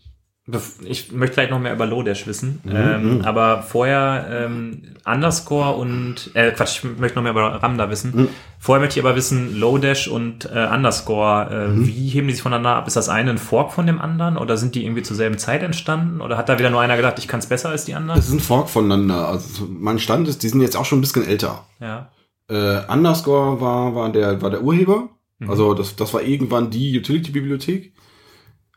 ich möchte vielleicht noch mehr über Lodash wissen, Mhm, ähm, mhm. aber vorher ähm, Underscore und, äh, Quatsch, ich möchte noch mehr über Ramda wissen. Mhm. Vorher möchte ich aber wissen, Lodash und äh, Underscore, äh, Mhm. wie heben die sich voneinander ab? Ist das eine ein Fork von dem anderen oder sind die irgendwie zur selben Zeit entstanden? Oder hat da wieder nur einer gedacht, ich kann es besser als die anderen? das ist ein Fork voneinander. Also mein Stand ist, die sind jetzt auch schon ein bisschen älter. Ja. Äh, Underscore war, war, der, war der Urheber. Mhm. Also das, das war irgendwann die Utility-Bibliothek.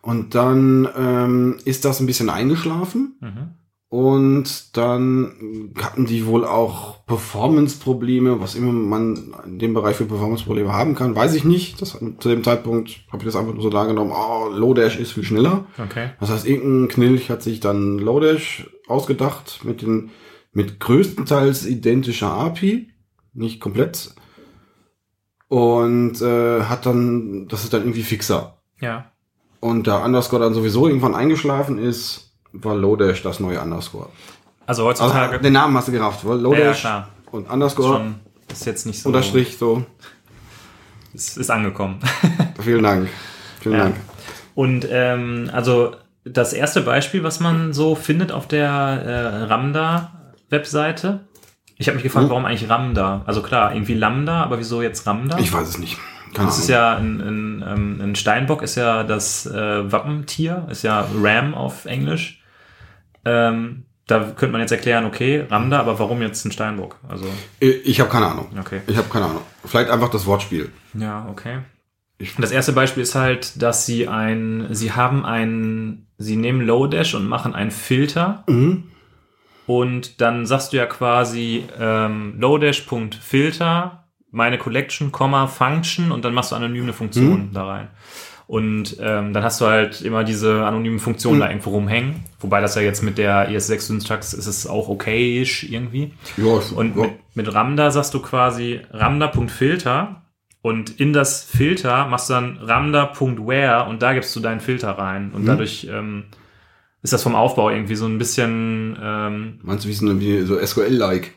Und dann ähm, ist das ein bisschen eingeschlafen. Mhm. Und dann hatten die wohl auch Performance-Probleme, was immer man in dem Bereich für Performance-Probleme haben kann, weiß ich nicht. Das, zu dem Zeitpunkt habe ich das einfach nur so dargenommen, oh, Lodash ist viel schneller. Okay. Das heißt, irgendein Knilch hat sich dann Lodash ausgedacht mit den mit größtenteils identischer API, nicht komplett. Und äh, hat dann, das ist dann irgendwie fixer. Ja. Und da Underscore dann sowieso irgendwann eingeschlafen ist, war Lodash das neue Underscore. Also Also heutzutage. den Namen hast du gerafft, weil ja, Lodash klar. und Underscore, Schon, ist jetzt nicht so. Unterstrich, so. Ist, ist angekommen. Vielen Dank. Vielen Ja. Dank. Und ähm, also das erste Beispiel, was man so findet auf der äh, Ramda-Webseite. Ich habe mich gefragt, Hm? warum eigentlich Ramda? Also klar, irgendwie Lambda, aber wieso jetzt Ramda? Ich weiß es nicht. Keine das ist ja ein, ein, ähm, ein Steinbock ist ja das äh, Wappentier, ist ja Ram auf Englisch. Ähm, da könnte man jetzt erklären, okay, Ramda, aber warum jetzt ein Steinbock? Also, Ich habe keine Ahnung. okay. Ich habe keine Ahnung. Vielleicht einfach das Wortspiel. Ja, okay. Ich- Das erste Beispiel ist halt, dass sie ein, sie haben ein, sie nehmen Lodash und machen einen Filter Mhm. und dann sagst du ja quasi ähm, Lodash.filter, meine Collection, Komma, Function und dann machst du anonym eine Funktion da rein. Und ähm, dann hast du halt immer diese anonymen Funktionen da irgendwo rumhängen. Wobei das ja jetzt mit der ES6-Syntax ist es auch okayisch irgendwie. Ja, ist- Und ja. mit, mit Ramda sagst du quasi Ramda.filter und in das Filter machst du dann Ramda.where und da gibst du deinen Filter rein. Und dadurch ähm, ist das vom Aufbau irgendwie so ein bisschen ähm, Meinst du, wie so, wie so SQL-like?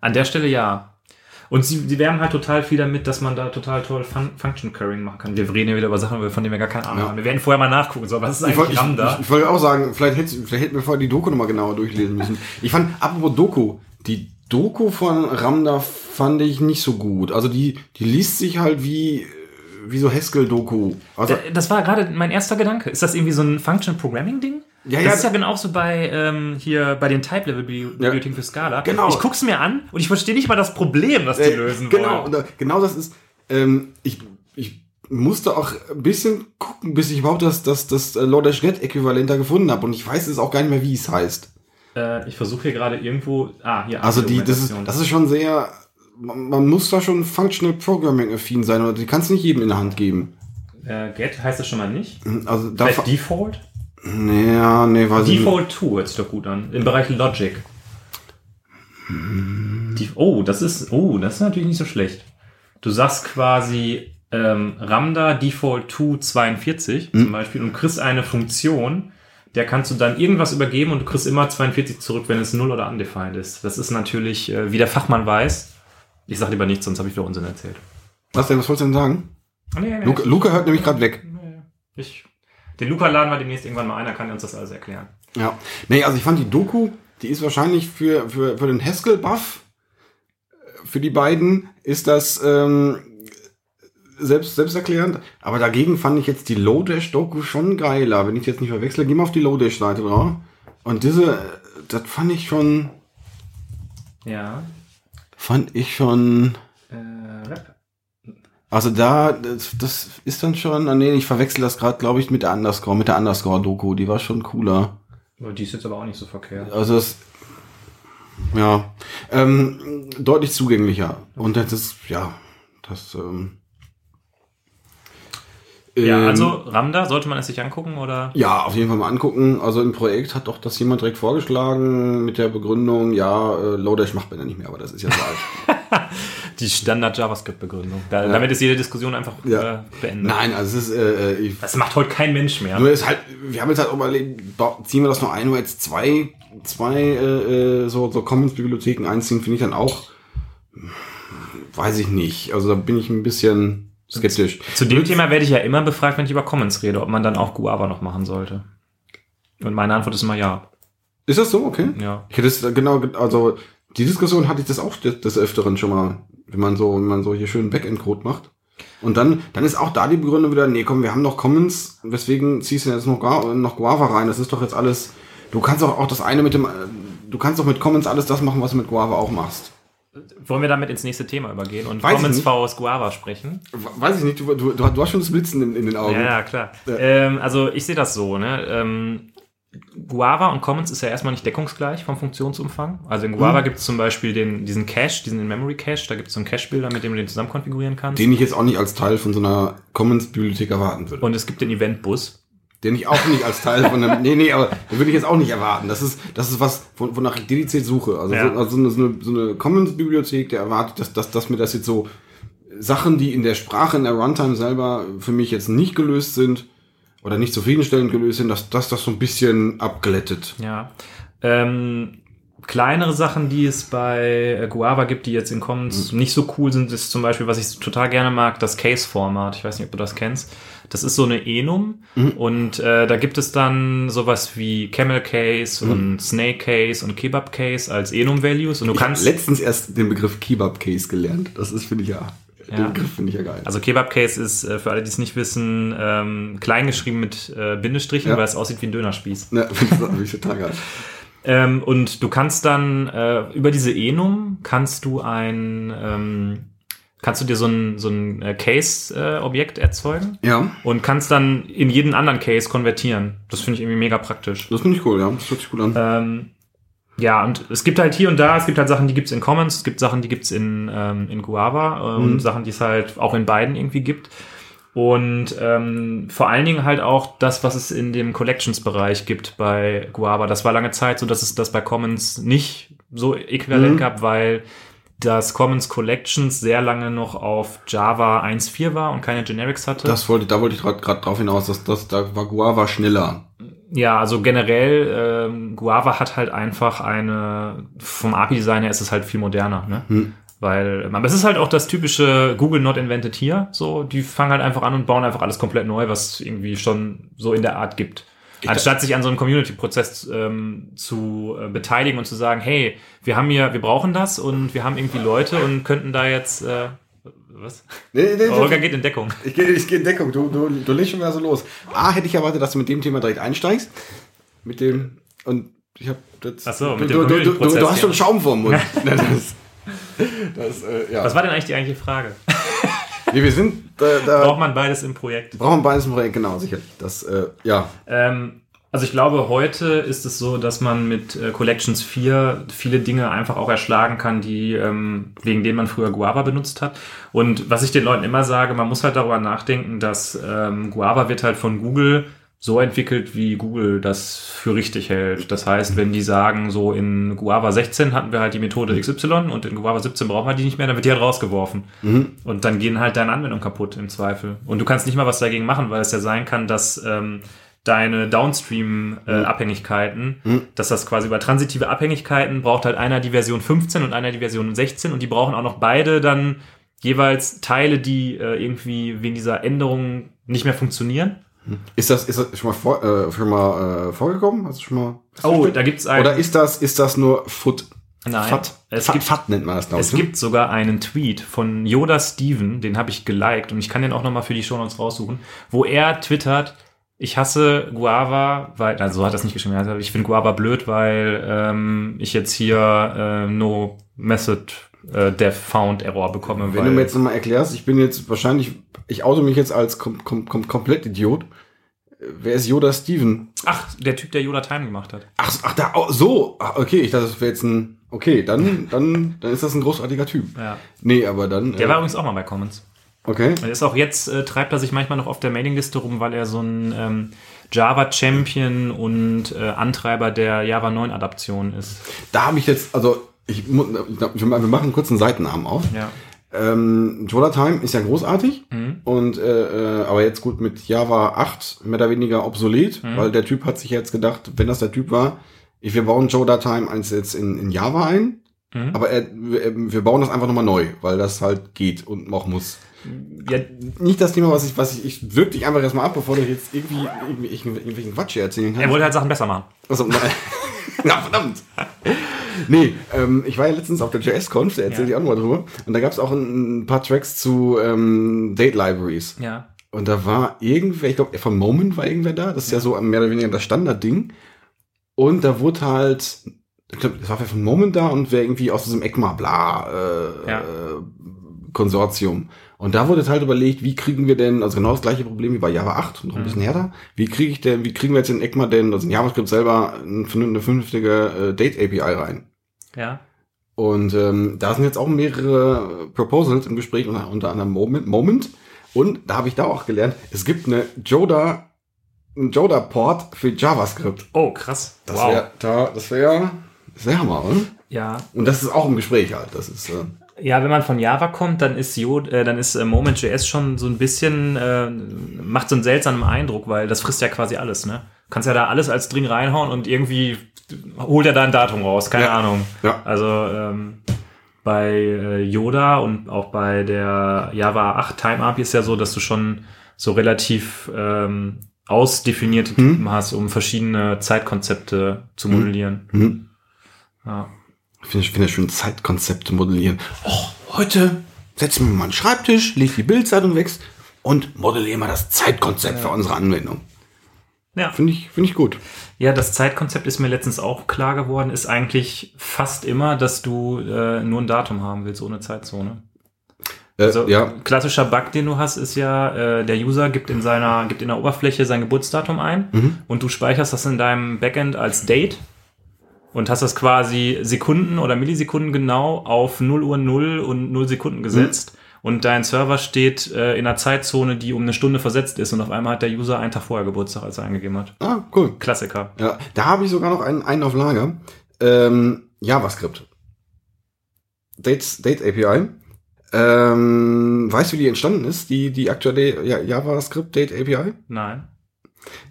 an der Stelle ja. Und sie, sie werben halt total viel damit, dass man da total toll Fun Function Currying machen kann. Wir reden ja wieder über Sachen, von denen wir gar keine Ahnung Ja. haben. Wir werden vorher mal nachgucken, so, was ist Ich wollte eigentlich ich, Ramda? ich, ich wollte auch sagen, vielleicht, hättest, vielleicht hätten wir vorher die Doku nochmal genauer durchlesen müssen. Ich fand, apropos Doku, die Doku von Ramda fand ich nicht so gut. Also die, die liest sich halt wie, wie so Haskell-Doku. Also, Da- Das war gerade mein erster Gedanke. Ist das irgendwie so ein Function Programming Ding? Ja, das ja. ist ja genau so bei ähm, hier bei den Type Level Bibliotheken für Scala. Genau. Ich guck's mir an und ich verstehe nicht mal das Problem, das die äh, lösen genau, wollen. da- genau das ist, ähm, ich, ich musste auch ein bisschen gucken, bis ich überhaupt das, das, das äh, Lodash Net Äquivalent da gefunden habe. Und ich weiß es auch gar nicht mehr, wie es heißt. Äh, ich versuche hier gerade irgendwo. Ah, hier. Also die, das ist, das ist schon sehr, man, man muss da schon functional programming affin sein oder die kannst du nicht jedem in der Hand geben. äh, Get heißt das schon mal nicht. Also da, Default? Nee, ja, nee, weiß ich. Default 2 hört sich doch gut an. Im Bereich Logic. Die, oh, das ist, oh, das ist natürlich nicht so schlecht. Du sagst quasi ähm, Ramda Default 2 42 Hm. zum Beispiel und kriegst eine Funktion, der kannst du dann irgendwas übergeben und du kriegst immer 42 zurück, wenn es null oder undefined ist. Das ist natürlich, äh, wie der Fachmann weiß. Ich sag lieber nichts, sonst habe ich wieder Unsinn erzählt. Was denn, was wolltest du denn sagen? Oh, nee, nee, Luca, Luca hört nämlich gerade weg. nee, ich, den Luca laden wir demnächst irgendwann mal ein, dann kann er uns das alles erklären. Ja. Nee, also ich fand die Doku, die ist wahrscheinlich für, für, für den Haskell-Buff, äh, für die beiden, ist das ähm, selbst, selbsterklärend. Aber dagegen fand ich jetzt die Lodash-Doku schon geiler. Wenn ich jetzt nicht verwechsle, geh mal auf die Lodash-Seite drauf. Und diese, äh, das fand ich schon, Ja. fand ich schon. Also da, das, das ist dann schon, ah, nee, ich verwechsel das gerade, glaube ich, mit der Underscore, mit der Underscore-Doku. Die war schon cooler. Die ist jetzt aber auch nicht so verkehrt. Also es, ja, ähm, deutlich zugänglicher. Und das ist, ja, das, ähm, Ja, ähm, also Ramda, sollte man es sich angucken oder? Ja, auf jeden Fall mal angucken. Also im Projekt hat doch das jemand direkt vorgeschlagen mit der Begründung, ja, äh, Lodash macht man ja nicht mehr, aber das ist ja so alt. Die Standard JavaScript-Begründung. Da, Damit ist jede Diskussion einfach Ja. äh, beendet. Nein, also es ist, äh, ich, Das macht heute kein Mensch mehr. nur ist halt, wir haben jetzt halt überlegt, ba- ziehen wir das noch ein, nur jetzt zwei, zwei äh, äh, so, so Commons-Bibliotheken einziehen, finde ich dann auch, weiß ich nicht. Also da bin ich ein bisschen skeptisch. Zu dem Thema werde ich ja immer befragt, wenn ich über Commons rede, ob man dann auch Guava noch machen sollte. Und meine Antwort ist immer ja. Ist das so? Okay. Ja. Ich hätte es genau, ge- also die Diskussion hatte ich das auch des, Öfteren schon mal, wenn man so, wenn man so hier schön Backend-Code macht. Und dann, dann ist auch da die Begründung wieder, nee, komm, wir haben noch Commons, weswegen ziehst du jetzt noch, noch Guava rein? Das ist doch jetzt alles, du kannst auch, auch das eine mit dem, du kannst doch mit Commons alles das machen, was du mit Guava auch machst. Wollen wir damit ins nächste Thema übergehen und Weiß Commons vs Guava sprechen? We- Weiß ich nicht, du, du, du, hast schon das Blitzen in, in den Augen. Ja, ja, klar. Ja. Ähm, also ich sehe das so, ne? Ähm, Guava und Commons ist ja erstmal nicht deckungsgleich vom Funktionsumfang. Also in Guava Mhm. gibt es zum Beispiel den, diesen Cache, diesen In-Memory Cache, da gibt es so einen Cache-Bilder, mit dem du den zusammen konfigurieren kannst. Den ich jetzt auch nicht als Teil von so einer Commons-Bibliothek erwarten würde. und es gibt den Event-Bus. Den ich auch nicht als Teil von einem. Nee, nee, aber den würde ich jetzt auch nicht erwarten. Das ist, das ist was, von- wonach ich dediziert suche. Also, Ja. so, also so eine, so eine, so eine Commons-Bibliothek, der erwartet, dass, dass, dass mir das jetzt so Sachen, die in der Sprache, in der Runtime selber für mich jetzt nicht gelöst sind oder nicht zufriedenstellend gelöst sind, dass, dass das so ein bisschen abglättet. Ja. Ähm, kleinere Sachen, die es bei äh, Guava gibt, die jetzt in Commons Mhm. nicht so cool sind, ist zum Beispiel, was ich total gerne mag, das Case-Format. Ich weiß nicht, ob du das kennst. Das ist so eine Enum Mhm. und äh, da gibt es dann sowas wie Camel Case Mhm. und Snake Case und Kebab Case als Enum-Values und du Ich habe kannst letztens erst den Begriff Kebab Case gelernt. Das ist, finde ich ja. Ja. Den Griff finde ich ja geil. Also Kebab Case ist, äh, für alle, die es nicht wissen, ähm, klein geschrieben mit äh, Bindestrichen, Ja. weil es aussieht wie ein Dönerspieß. ne, finde ich total geil. Ähm, und du kannst dann äh, über diese Enum kannst du ein ähm, kannst du dir so ein so ein äh, Case-Objekt erzeugen Ja, und kannst dann in jeden anderen Case konvertieren. Das finde ich irgendwie mega praktisch. das finde ich cool, ja. Das hört sich gut an. Ähm, ja, und es gibt halt hier und da, es gibt halt Sachen, die gibt's in Commons, es gibt Sachen, die gibt's in, ähm, in Guava äh, und Mhm. Sachen, die es halt auch in beiden irgendwie gibt. Und ähm, vor allen Dingen halt auch das, was es in dem Collections-Bereich gibt bei Guava. Das war lange Zeit so, dass es das bei Commons nicht so äquivalent Mhm. gab, weil das Commons Collections sehr lange noch auf Java 1.4 war und keine Generics hatte. Das wollte, da wollte ich gerade drauf hinaus, dass das da war Guava schneller. Ja, also generell, ähm, Guava hat halt einfach eine, vom API-Design her ist es halt viel moderner, ne? Hm. Weil, aber es ist halt auch das typische Google not invented here, so, die fangen halt einfach an und bauen einfach alles komplett neu, was irgendwie schon so in der Art gibt. Anstatt sich an so einem Community-Prozess ähm, zu äh, beteiligen und zu sagen, hey, wir haben hier, wir brauchen das und wir haben irgendwie Leute und könnten da jetzt, äh, was? Nee, nee, Olga geht in Deckung. Ich gehe ich geh in Deckung, du, du, du legst schon wieder so los. A, hätte ich erwartet, dass du mit dem Thema direkt einsteigst. Mit dem, und ich habe. Ach so, du, mit du, dem du, du, du, hast schon. Schaum vorm Mund. das, das, äh, ja. Was war denn eigentlich die eigentliche Frage? Nee, wir sind, äh, da Braucht man beides im Projekt? brauchen beides ein Projekt, genau, sicherlich. Das, äh, ja. Ähm, also ich glaube, heute ist es so, dass man mit äh, Collections 4 viele Dinge einfach auch erschlagen kann, die ähm, wegen denen man früher Guava benutzt hat. Und was ich den Leuten immer sage, man muss halt darüber nachdenken, dass ähm, Guava wird halt von Google so entwickelt, wie Google das für richtig hält. Das heißt, wenn die sagen, so in Guava 16 hatten wir halt die Methode XY und in Guava 17 brauchen wir die nicht mehr, dann wird die halt rausgeworfen. Und dann gehen halt deine Anwendungen kaputt im Zweifel. Und du kannst nicht mal was dagegen machen, weil es ja sein kann, dass ähm, deine Downstream-Abhängigkeiten, dass das quasi über transitive Abhängigkeiten braucht halt einer die Version 15 und einer die Version 16 und die brauchen auch noch beide dann jeweils Teile, die äh, irgendwie wegen dieser Änderung nicht mehr funktionieren. Ist das, ist das schon mal, vor, äh, schon mal äh, vorgekommen? Hast du schon mal. Oh, da gibt's einen. Oder ist das, ist das nur Foot? Nein, Fat, es Fat, gibt- Fat nennt man das, glaube ich. Es ne? gibt sogar einen Tweet von Yoda Steven, den habe ich geliked und ich kann den auch nochmal für die Show Notes raussuchen, wo er twittert, ich hasse Guava, weil, also so hat es nicht geschrieben, also ich finde Guava blöd, weil ähm, ich jetzt hier äh, no method äh, dev found error bekomme. Wenn du mir jetzt nochmal erklärst, ich bin jetzt wahrscheinlich, ich auto mich jetzt als kom kom kom komplett Idiot. Wer ist Yoda Steven? ach, der Typ, der Yoda Time gemacht hat. Ach, ach da, oh, so. Ach, okay, ich dachte, das wäre jetzt ein. Okay, dann, dann, dann ist das ein großartiger Typ. Ja. Nee, aber dann. Der äh, war übrigens auch mal bei Commons. Okay. Er ist auch jetzt, äh, treibt er sich manchmal noch auf der Mailingliste rum, weil er so ein ähm, Java-Champion und äh, Antreiber der Java 9 Adaption ist. Da habe ich jetzt, also, ich, wir machen kurz einen Seitenarm auf. Ja. Ähm, Yoda Time ist ja großartig. Mhm. Und äh, äh, aber jetzt gut mit Java 8 mehr oder weniger obsolet, Mhm. weil der Typ hat sich jetzt gedacht, wenn das der Typ war, ich, wir bauen Yoda Time eins jetzt in, in Java ein, Mhm. aber er, wir, wir bauen das einfach nochmal neu, weil das halt geht und auch muss. Ja, Nicht das Thema, was ich, was ich, ich wirk dich einfach erstmal ab, bevor du jetzt irgendwie, irgendwie ich, irgendwelchen Quatsch hier erzählen er kannst. wollte halt Sachen besser machen. Also, nein. Na, verdammt. Nee, ähm, ich war ja letztens auf der JS-Conf, da erzähle Ja. ich auch nochmal drüber. Und da gab es auch ein, ein paar Tracks zu ähm, Date Libraries. Ja. Und da war irgendwer, ich glaube, von Moment war irgendwer da. Das ist ja, so mehr oder weniger das Standardding. Und da wurde halt, ich glaube, das war wer von Moment da und wer irgendwie aus diesem ECMA, bla, äh, Ja. Konsortium. Und da wurde halt überlegt, wie kriegen wir denn, also genau das gleiche Problem wie bei Java 8, noch ein Mhm. bisschen härter. Wie kriege ich denn, wie kriegen wir jetzt in ECMA denn, also in JavaScript selber, eine vernünftige äh, Date API rein? Ja. Und ähm, da sind jetzt auch mehrere Proposals im Gespräch, unter, unter anderem Moment, Moment. Und da habe ich da auch gelernt, es gibt eine Joda, ein Joda-Port für JavaScript. Oh, krass. Das wow. wäre, da, das wäre, das wäre Hammer, oder? ja. Und das ist auch im Gespräch halt. Das ist, äh, Ja, wenn man von Java kommt, dann ist Jod, äh, dann ist äh, Moment.js schon so ein bisschen, äh, macht so einen seltsamen Eindruck, weil das frisst ja quasi alles, ne? Du kannst ja da alles als String reinhauen und irgendwie holt er da ein Datum raus, keine Ja. Ahnung. Ja. Also ähm, bei äh, Yoda und auch bei der Java 8 Time API ist ja so, dass du schon so relativ ähm, ausdefinierte Hm. Typen hast, um verschiedene Zeitkonzepte zu modellieren. hm. Ja. Ich finde ich finde schön Zeitkonzepte modellieren. Oh, heute setze mich mal den Schreibtisch, leg die Bildzeitung weg und modelliere mal das Zeitkonzept für unsere Anwendung. Ja. Finde ich, finde ich gut. Ja, das Zeitkonzept ist mir letztens auch klar geworden, ist eigentlich fast immer, dass du äh, nur ein Datum haben willst ohne Zeitzone. Äh, Also ja, klassischer Bug, den du hast, ist ja, äh, der User gibt in seiner, gibt in der Oberfläche sein Geburtsdatum ein Mhm. und du speicherst das in deinem Backend als Date und hast das quasi Sekunden oder Millisekunden genau auf 0 Uhr 0 und 0 Sekunden gesetzt. Mhm. Und dein Server steht äh, in einer Zeitzone, die um eine Stunde versetzt ist und auf einmal hat der User einen Tag vorher Geburtstag, als er eingegeben hat. ah, cool. Klassiker. Ja, da habe ich sogar noch einen, einen auf Lager. Ähm, JavaScript. Dates, Date API. Ähm, weißt du, wie die entstanden ist? Die, die aktuelle ja, JavaScript Date API? Nein.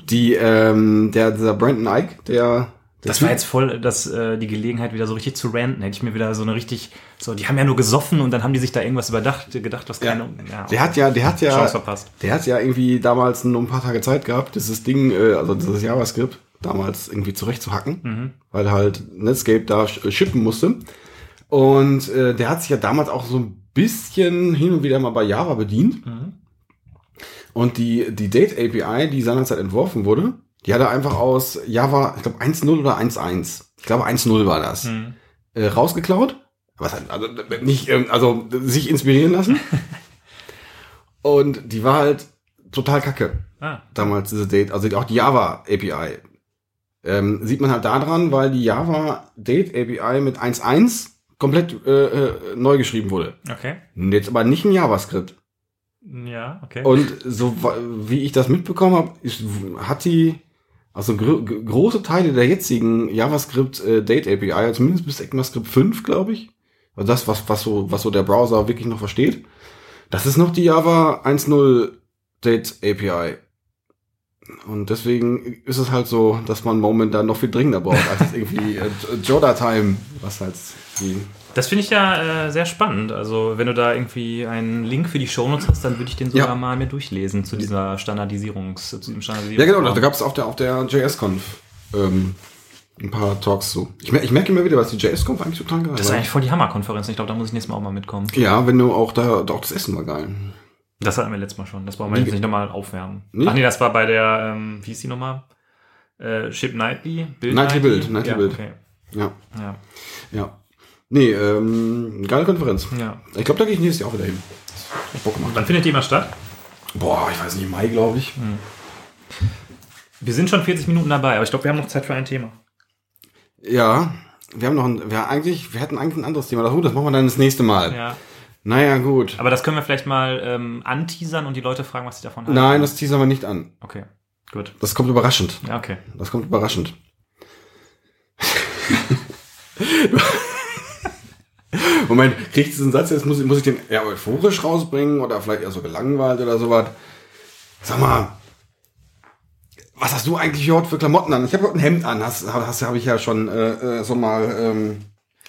Die, ähm, der, dieser Brandon Ike, der, Das war jetzt voll das, äh, die Gelegenheit, wieder so richtig zu ranten. Hätte ich mir wieder so eine richtig, so, die haben ja nur gesoffen und dann haben die sich da irgendwas überdacht, gedacht, was keine, ja, Der hat ja, der hat ja, Chance verpasst. der hat ja irgendwie damals nur ein paar Tage Zeit gehabt, dieses Ding, äh, also dieses JavaScript damals irgendwie zurechtzuhacken, Mhm. weil halt Netscape da shippen musste. Und äh, der hat sich ja damals auch so ein bisschen hin und wieder mal bei Java bedient. Mhm. Und die, die Date API, die seinerzeit entworfen wurde, die hat er einfach aus Java, ich glaube 1.0 oder 1.1. Ich glaube 1.0 war das. Mhm. Äh, rausgeklaut. Was halt, also nicht, also sich inspirieren lassen. und die war halt total kacke. Ah, Damals diese Date, also auch die Java API. Ähm, sieht man halt daran, weil die Java Date API mit 1.1 komplett äh, äh, neu geschrieben wurde. okay. Jetzt aber nicht in JavaScript. Ja, okay. Und so wie ich das mitbekommen habe, hat die also gro große Teile der jetzigen JavaScript äh, Date API, also zumindest bis ECMAScript 5, glaube ich. Also das, was, was so, was so der Browser wirklich noch versteht. Das ist noch die Java 1.0 Date API. Und deswegen ist es halt so, dass man momentan noch viel dringender braucht als irgendwie äh, Joda-Time, was halt die Das finde ich ja äh, sehr spannend. Also, wenn du da irgendwie einen Link für die Shownotes hast, dann würde ich den sogar Ja. mal mir durchlesen zu dieser Standardisierungs, zu diesem Standardisierungs Ja, genau, da gab es auf der, auf der JS-Conf ähm, ein paar Talks zu. Ich, mer ich merke immer wieder, was die JS-Conf eigentlich so krank Das ist eigentlich voll die Hammerkonferenz. Ich glaube, da muss ich nächstes Mal auch mal mitkommen. Ja, wenn du auch da, auch das Essen war geil. Das hatten wir letztes Mal schon. Das brauchen wir Wie- jetzt nicht nochmal aufwärmen. Nee? Ach nee, das war bei der, ähm, wie hieß die nochmal? Äh, Ship Nightly? Bild Nightly Build, Nightly ja, Build. Okay. Ja, Ja, ja. Nee, ähm, geile Konferenz. ja. Ich glaube, da gehe ich nächstes Jahr auch wieder hin. Hat Bock gemacht. Wann findet die immer statt? Boah, ich weiß nicht, Mai, glaube ich. Wir sind schon 40 Minuten dabei, aber ich glaube, wir haben noch Zeit für ein Thema. Ja, wir haben noch ein, wir eigentlich, wir hatten eigentlich ein anderes Thema. Das, das machen wir dann das nächste Mal. Ja. Naja, gut. Aber das können wir vielleicht mal ähm, anteasern und die Leute fragen, was sie davon halten. Nein, das teasern wir nicht an. Okay, gut. Das kommt überraschend. Ja, okay. Das kommt überraschend. Moment, krieg ich diesen Satz jetzt? Muss, ich- muss ich den eher euphorisch rausbringen oder vielleicht eher so gelangweilt oder sowas? Sag mal, was hast du eigentlich heute für Klamotten an? Ich habe heute ein Hemd an, hast, hast habe ich ja schon äh, äh, so mal, ähm,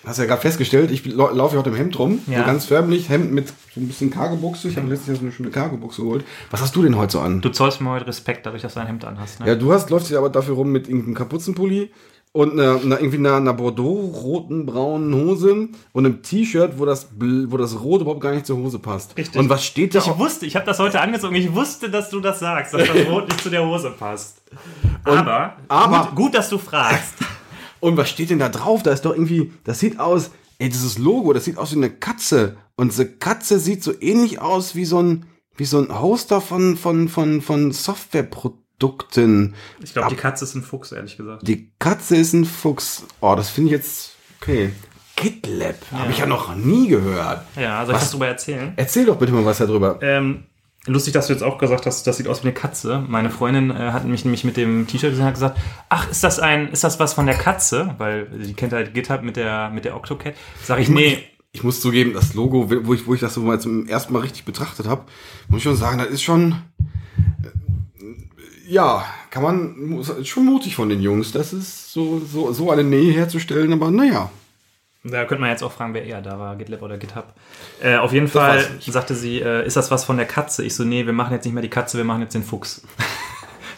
hast ja gerade festgestellt, ich lau- laufe ja heute im Hemd rum, Ja. so ganz förmlich, Hemd mit so ein bisschen Cargo-Buchse. Ich habe letztes Jahr so eine schöne Cargo-Buchse geholt. Was hast du denn heute so an? Du zollst mir heute Respekt, dadurch, dass du ein Hemd anhast. Ne? Ja, du hast, läufst ja aber dafür rum mit irgendeinem Kapuzenpulli und einer, einer, irgendwie einer, einer Bordeaux-roten, braunen Hose und einem T-Shirt, wo das, wo das Rot überhaupt gar nicht zur Hose passt. Richtig. Und was steht da? Ich wusste, ich habe das heute angezogen. Ich wusste, dass du das sagst, dass das Rot nicht zu der Hose passt. Aber, aber- gut, gut, dass du fragst. Und was steht denn da drauf? Da ist doch irgendwie, das sieht aus, ey, dieses Logo, das sieht aus wie eine Katze. Und diese Katze sieht so ähnlich aus wie so ein, wie so ein Hoster von, von, von, von Softwareprodukten. Ich glaube, die Katze ist ein Fuchs, ehrlich gesagt. Die Katze ist ein Fuchs. Oh, das finde ich jetzt, okay. GitLab, habe ich ja noch nie gehört. Ja, soll ich Was? darüber erzählen? Erzähl doch bitte mal was darüber. Ähm, lustig, dass du jetzt auch gesagt hast, das sieht aus wie eine Katze. Meine Freundin äh, hat mich nämlich mit dem T-Shirt gesehen und hat gesagt, ach, ist das ein, ist das was von der Katze? Weil die kennt halt GitHub mit der, mit der Octocat. Sag ich, nee, Ich muss zugeben, das Logo, wo ich, wo ich das so mal zum ersten Mal richtig betrachtet habe, muss ich schon sagen, das ist schon, ja, kann man, ist schon mutig von den Jungs, das ist so, so, so eine Nähe herzustellen, aber naja. Da könnte man jetzt auch fragen, wer eher da war, GitLab oder GitHub. Äh, auf jeden weiß Fall sagte sie, äh, ist das was von der Katze? Ich so, nee, wir machen jetzt nicht mehr die Katze, wir machen jetzt den Fuchs.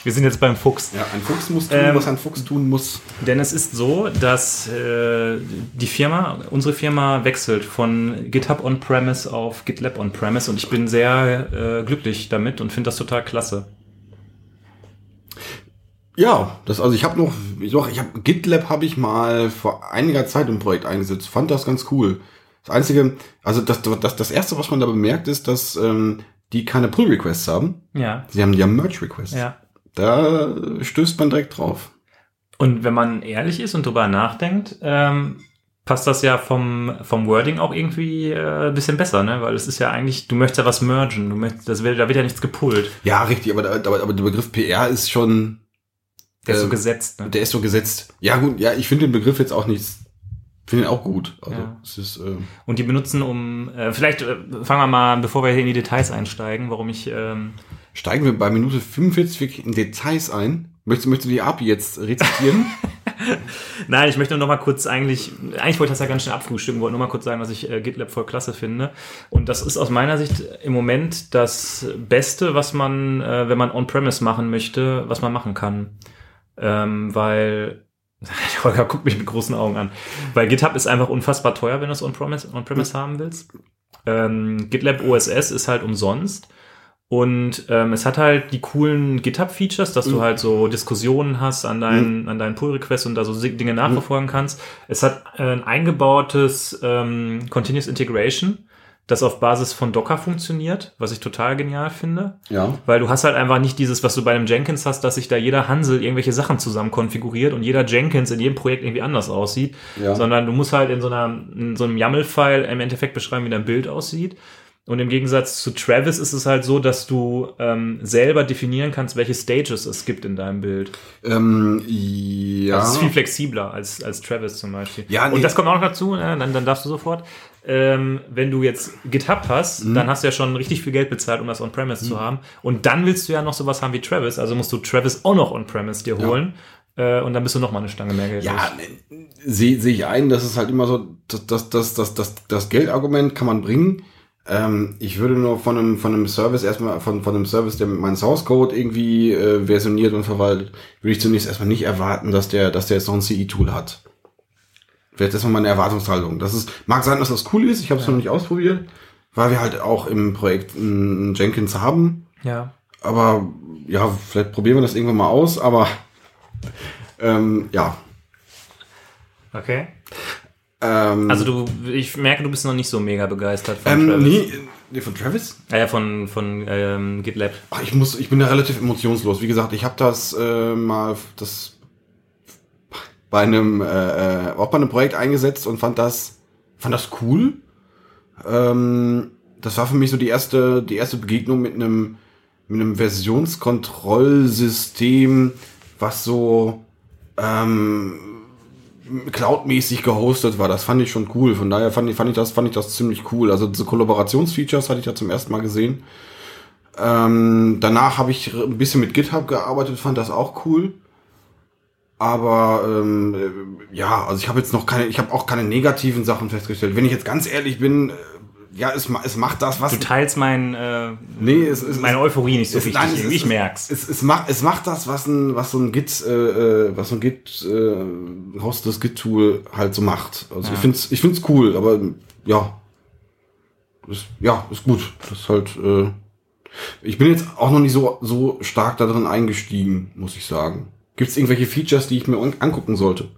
Wir sind jetzt beim Fuchs. Ja, ein Fuchs muss tun, Ähm, was ein Fuchs tun muss. Denn es ist so, dass äh, die Firma, unsere Firma wechselt von GitHub On-Premise auf GitLab On-Premise und ich bin sehr äh, glücklich damit und finde das total klasse. Ja, das also ich habe noch, ich, habe GitLab habe ich mal vor einiger Zeit im Projekt eingesetzt. Fand das ganz cool. Das einzige, also das das das erste, was man da bemerkt, ist, dass ähm, die keine Pull Requests haben. Ja, Sie haben ja Merge Requests. ja. Da stößt man direkt drauf. Und wenn man ehrlich ist und drüber nachdenkt, ähm, passt das ja vom, vom Wording auch irgendwie äh, ein bisschen besser, ne? Weil es ist ja eigentlich, du möchtest ja was mergen, du möchtest, das will, da wird ja nichts gepullt. Ja, richtig, aber, aber, aber der Begriff PR ist schon, Der ist so Ähm, gesetzt, ne? der ist so gesetzt. Ja gut, ja, ich finde den Begriff jetzt auch nicht, finde ihn auch gut. Also Ja. es ist, äh, Und die benutzen um, äh, vielleicht äh, fangen wir mal, bevor wir hier in die Details einsteigen, warum ich, ähm, steigen wir bei Minute 45 wirklich in Details ein. Möchtest, möchtest du die API jetzt rezitieren? Nein, ich möchte nur noch mal kurz eigentlich, eigentlich wollte ich das ja ganz schnell abfrühstücken, wollte nur mal kurz sagen, dass ich äh, GitLab voll klasse finde. Und das ist aus meiner Sicht im Moment das Beste, was man, äh, wenn man On-Premise machen möchte, was man machen kann. Ähm, weil, Holger guckt mich mit großen Augen an. Weil GitHub ist einfach unfassbar teuer, wenn du es On-Premise on -premise haben willst. Ähm, GitLab OSS ist halt umsonst. Und ähm, es hat halt die coolen GitHub-Features, dass du halt so Diskussionen hast an deinen, an deinen Pull-Requests und da so Dinge nachverfolgen kannst. Es hat äh, ein eingebautes ähm, Continuous Integration, das auf Basis von Docker funktioniert, was ich total genial finde. ja. Weil du hast halt einfach nicht dieses, was du bei einem Jenkins hast, dass sich da jeder Hansel irgendwelche Sachen zusammen konfiguriert und jeder Jenkins in jedem Projekt irgendwie anders aussieht, Ja. sondern du musst halt in so, einer, in so einem YAML-File im Endeffekt beschreiben, wie dein Bild aussieht. Und im Gegensatz zu Travis ist es halt so, dass du ähm, selber definieren kannst, welche Stages es gibt in deinem Bild. Ähm, ja. Das ist viel flexibler als, als Travis zum Beispiel. Ja, nee. Und das kommt auch noch dazu, äh, dann, dann darfst du sofort. Ähm, wenn du jetzt GitHub hast, Mhm. dann hast du ja schon richtig viel Geld bezahlt, um das On-Premise zu haben. Und dann willst du ja noch sowas haben wie Travis, also musst du Travis auch noch On-Premise dir holen. Äh, und dann bist du noch mal eine Stange mehr Geld. Ja, ne, sehe seh ich ein, das ist halt immer so, das, das, das, das, das, das Geldargument kann man bringen. Ähm, ich würde nur von einem, von einem Service erstmal, von, von einem Service, der meinen Source Code irgendwie äh, versioniert und verwaltet, würde ich zunächst erstmal nicht erwarten, dass der, dass der jetzt noch ein CI-Tool hat. Wäre jetzt erstmal meine Erwartungshaltung. Das ist, mag sein, dass das cool ist, ich habe es noch nicht ausprobiert, weil wir halt auch im Projekt einen Jenkins haben. ja. Aber ja, vielleicht probieren wir das irgendwann mal aus, aber ähm, ja. Okay. Ähm, Also du, ich merke, du bist noch nicht so mega begeistert von ähm, Travis. nee, von Travis? Ah ja, von, von ähm, GitLab. Ach, ich muss, ich bin da relativ emotionslos. Wie gesagt, ich habe das äh, mal das bei einem äh, äh, auch bei einem Projekt eingesetzt und fand das fand das cool. Ähm, das war für mich so die erste die erste Begegnung mit einem mit einem Versionskontrollsystem, was so ähm, cloudmäßig gehostet war. Das fand ich schon cool. Von daher fand ich, fand ich das, fand ich das ziemlich cool. Also diese Kollaborationsfeatures hatte ich da zum ersten Mal gesehen. Ähm, danach habe ich ein bisschen mit GitHub gearbeitet, fand das auch cool. Aber ähm, äh, ja, also ich habe jetzt noch keine, ich habe auch keine negativen Sachen festgestellt. Wenn ich jetzt ganz ehrlich bin, äh, ja, es, es macht das, was. Du teilst mein, äh, nee, es ist meine Euphorie nicht so es- nein, es ich merk's. Es, es macht, es macht das, was ein, was so ein Git, äh, äh, was so ein Git, äh, hostes Git-Tool halt so macht. Also ich find's, ich find's cool, aber ja, ist, ja, ist gut. Das ist halt. Äh, ich bin jetzt auch noch nicht so so stark da drin eingestiegen, muss ich sagen. Gibt es irgendwelche Features, die ich mir an- angucken sollte?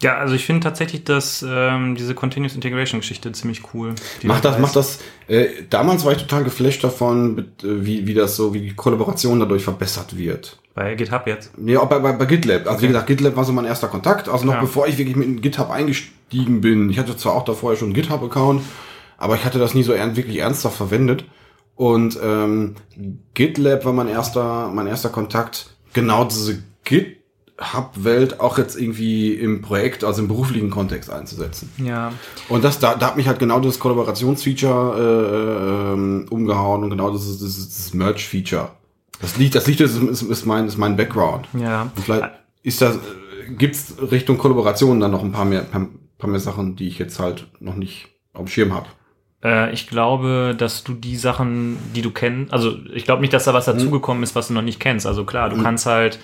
Ja, also ich finde tatsächlich, dass ähm, diese Continuous Integration Geschichte ziemlich cool. Macht das, macht das. Äh, damals war ich total geflasht davon, mit, äh, wie, wie das so, wie die Kollaboration dadurch verbessert wird. Bei GitHub jetzt. Auch bei, bei, bei GitLab. Also wie gesagt, GitLab war so mein erster Kontakt. Also noch Ja. bevor ich wirklich mit GitHub eingestiegen bin. Ich hatte zwar auch da vorher schon einen GitHub-Account, aber ich hatte das nie so ern wirklich ernsthaft verwendet. Und ähm, GitLab war mein erster, mein erster Kontakt. Genau diese GitHub-Welt auch jetzt irgendwie im Projekt, also im beruflichen Kontext einzusetzen. Ja. Und das, da, da hat mich halt genau das Kollaborationsfeature äh, ähm, umgehauen und genau das ist das, das Merge-Feature. Das Lied, das Lied ist, ist, ist mein, ist mein Background. Ja. Und vielleicht ist das, gibt's Richtung Kollaboration dann noch ein paar mehr, paar, paar mehr Sachen, die ich jetzt halt noch nicht auf dem Schirm habe. Äh, ich glaube, dass du die Sachen, die du kennst, also ich glaube nicht, dass da was dazugekommen ist, was du noch nicht kennst. Also klar, du kannst halt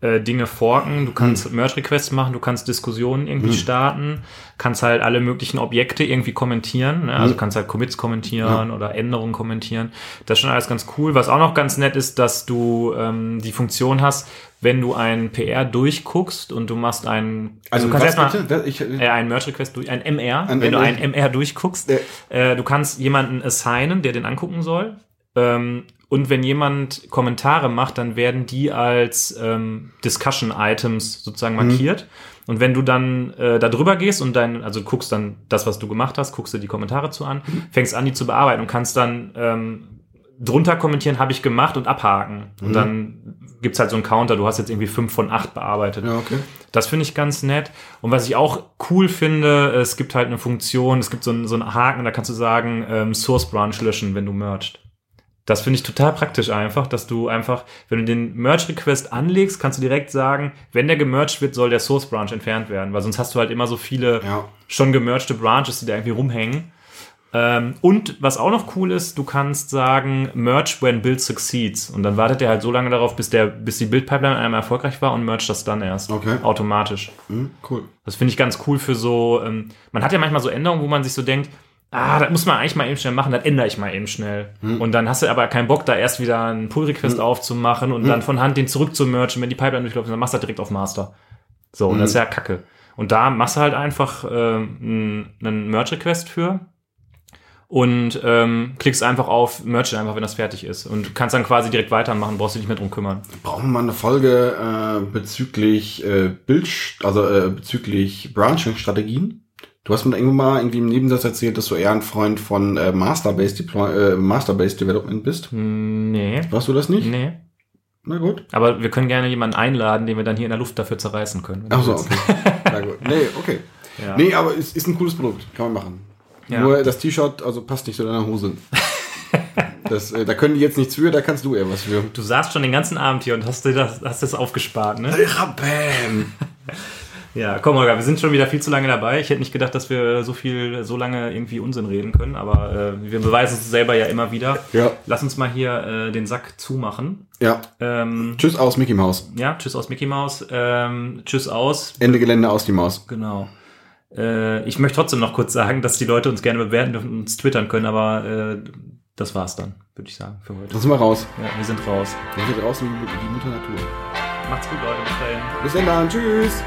äh, Dinge forken, du kannst Merge-Requests machen, du kannst Diskussionen irgendwie starten, kannst halt alle möglichen Objekte irgendwie kommentieren, ne? also kannst halt Commits kommentieren oder Änderungen kommentieren. Das ist schon alles ganz cool. Was auch noch ganz nett ist, dass du ähm, die Funktion hast, wenn du ein PR durchguckst und du machst einen, Also du kannst erstmal äh, ein Merge-Request durch, ein MR, wenn du MR. ein MR durchguckst, Ja. äh, du kannst jemanden assignen, der den angucken soll. Ähm, und wenn jemand Kommentare macht, dann werden die als ähm, Discussion-Items sozusagen Mhm. markiert. Und wenn du dann äh, da drüber gehst und dein, also guckst dann das, was du gemacht hast, guckst dir die Kommentare zu an, Mhm. fängst an, die zu bearbeiten und kannst dann ähm, drunter kommentieren, habe ich gemacht und abhaken. Mhm. Und dann gibt's halt so einen Counter, du hast jetzt irgendwie fünf von acht bearbeitet. ja, okay. Das finde ich ganz nett. Und was ich auch cool finde, es gibt halt eine Funktion, es gibt so einen, so einen Haken, da kannst du sagen, ähm, Source Branch löschen, wenn du merged. Das finde ich total praktisch einfach, dass du einfach, wenn du den Merge-Request anlegst, kannst du direkt sagen, wenn der gemerged wird, soll der Source Branch entfernt werden, weil sonst hast du halt immer so viele Ja. schon gemergte Branches, die da irgendwie rumhängen. Ähm, und was auch noch cool ist, du kannst sagen, merge when build succeeds. Und dann wartet er halt so lange darauf, bis der, bis die Build-Pipeline einmal erfolgreich war und merge das dann erst. Okay. Automatisch. Hm, cool. Das finde ich ganz cool für so, ähm, man hat ja manchmal so Änderungen, wo man sich so denkt, ah, das muss man eigentlich mal eben schnell machen, das ändere ich mal eben schnell. Und dann hast du aber keinen Bock, da erst wieder einen Pull-Request aufzumachen und dann von Hand den zurückzumergen, wenn die Pipeline durchläuft, dann machst du das direkt auf Master. So, und das ist ja kacke. Und da machst du halt einfach einen- einen Merge-Request für und ähm, klickst einfach auf Merge einfach, wenn das fertig ist. Und kannst dann quasi direkt weitermachen, brauchst du dich nicht mehr drum kümmern. Brauchen wir mal eine Folge äh, bezüglich äh, Bild, also äh, bezüglich Branching-Strategien? Du hast mir irgendwo mal irgendwie im Nebensatz erzählt, dass du eher ein Freund von äh, Master-Based Deploy äh, Master-Based Development bist. Hm, Nee. Warst du das nicht? Nee. Na gut. Aber wir können gerne jemanden einladen, den wir dann hier in der Luft dafür zerreißen können. Ach so, okay. Na gut. Nee, okay. Ja. Nee, aber es ist ein cooles Produkt. Kann man machen. Ja. Nur das T-Shirt, also passt nicht zu deiner Hose. das, äh, da können die jetzt nichts für, da kannst du eher was für. Du saßt schon den ganzen Abend hier und hast dir das, hast das aufgespart, ne? Bam! Ja, komm, Holger, wir sind schon wieder viel zu lange dabei. Ich hätte nicht gedacht, dass wir so viel, so lange irgendwie Unsinn reden können, aber äh, wir beweisen es selber ja immer wieder. Ja. Lass uns mal hier äh, den Sack zumachen. Ja. Ähm, Tschüss aus Mickey Mouse. ja, tschüss aus Mickey Mouse. Ähm, tschüss aus. Ende Gelände aus die Maus. Genau. Äh, ich möchte trotzdem noch kurz sagen, dass die Leute uns gerne bewerten dürfen und uns twittern können, aber äh, das war's dann, würde ich sagen, für heute. Dann sind wir raus. Ja, wir sind raus. Wir sind draußen wie die Mutter Natur. Macht's gut, Leute. Bis dahin. Bis dann, tschüss!